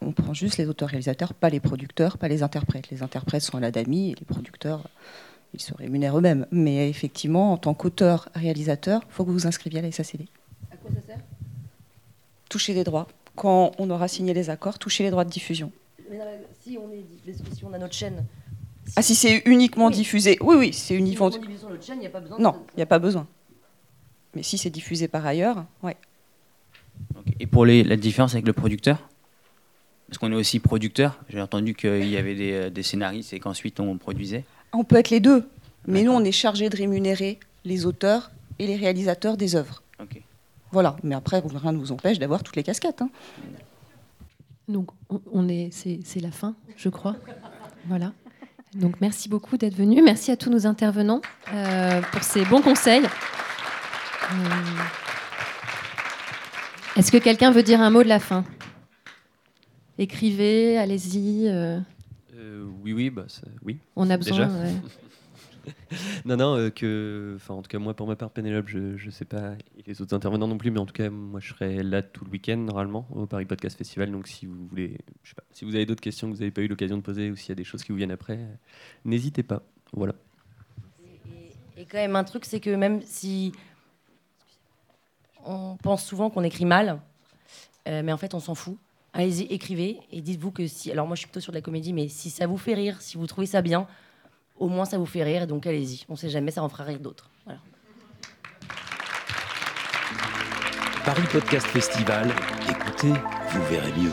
On prend juste les auteurs-réalisateurs, pas les producteurs, pas les interprètes. Les interprètes sont à la DAMI et les producteurs, ils se rémunèrent eux-mêmes. Mais effectivement, en tant qu'auteur-réalisateur, il faut que vous vous inscriviez à la SACD. À quoi ça sert toucher les droits. Quand on aura signé les accords, toucher les droits de diffusion. Mais si on, est, si on a notre chaîne. ah, si c'est uniquement diffusé. Oui, oui, c'est uniquement. Si on notre chaîne, il n'y a pas besoin. Non, il n'y a pas besoin. Mais si c'est diffusé par ailleurs, ouais. Et pour les, la différence avec le producteur? Parce qu'on est aussi producteur. J'ai entendu qu'il y avait des, euh, des scénaristes et qu'ensuite on produisait. On peut être les deux. Mais nous, on est chargé de rémunérer les auteurs et les réalisateurs des œuvres. Ok. Voilà, mais après, rien ne vous empêche d'avoir toutes les casquettes. Hein. Donc, on est, c'est la fin, je crois. Voilà. Donc, merci beaucoup d'être venu. Merci à tous nos intervenants euh, pour ces bons conseils. Euh, est-ce que quelqu'un veut dire un mot de la fin? Écrivez, allez-y. Euh. oui, oui, bah, oui. On a besoin. non, non, euh, que, enfin, en tout cas, moi, pour ma part, Pénélope, je ne sais pas, et les autres intervenants non plus, mais en tout cas, moi, je serai là tout le week-end, normalement, au Paris Podcast Festival. Donc, si vous voulez, je sais pas, si vous avez d'autres questions que vous n'avez pas eu l'occasion de poser ou s'il y a des choses qui vous viennent après, n'hésitez pas. Voilà. Et, quand même, un truc, c'est que même si on pense souvent qu'on écrit mal, euh, mais en fait, on s'en fout. Allez-y, écrivez et dites-vous que si. Alors, moi, je suis plutôt sur de la comédie, mais si ça vous fait rire, si vous trouvez ça bien, au moins ça vous fait rire, donc allez-y. On ne sait jamais, ça en fera rire d'autres. Paris Podcast Festival, écoutez, vous verrez mieux.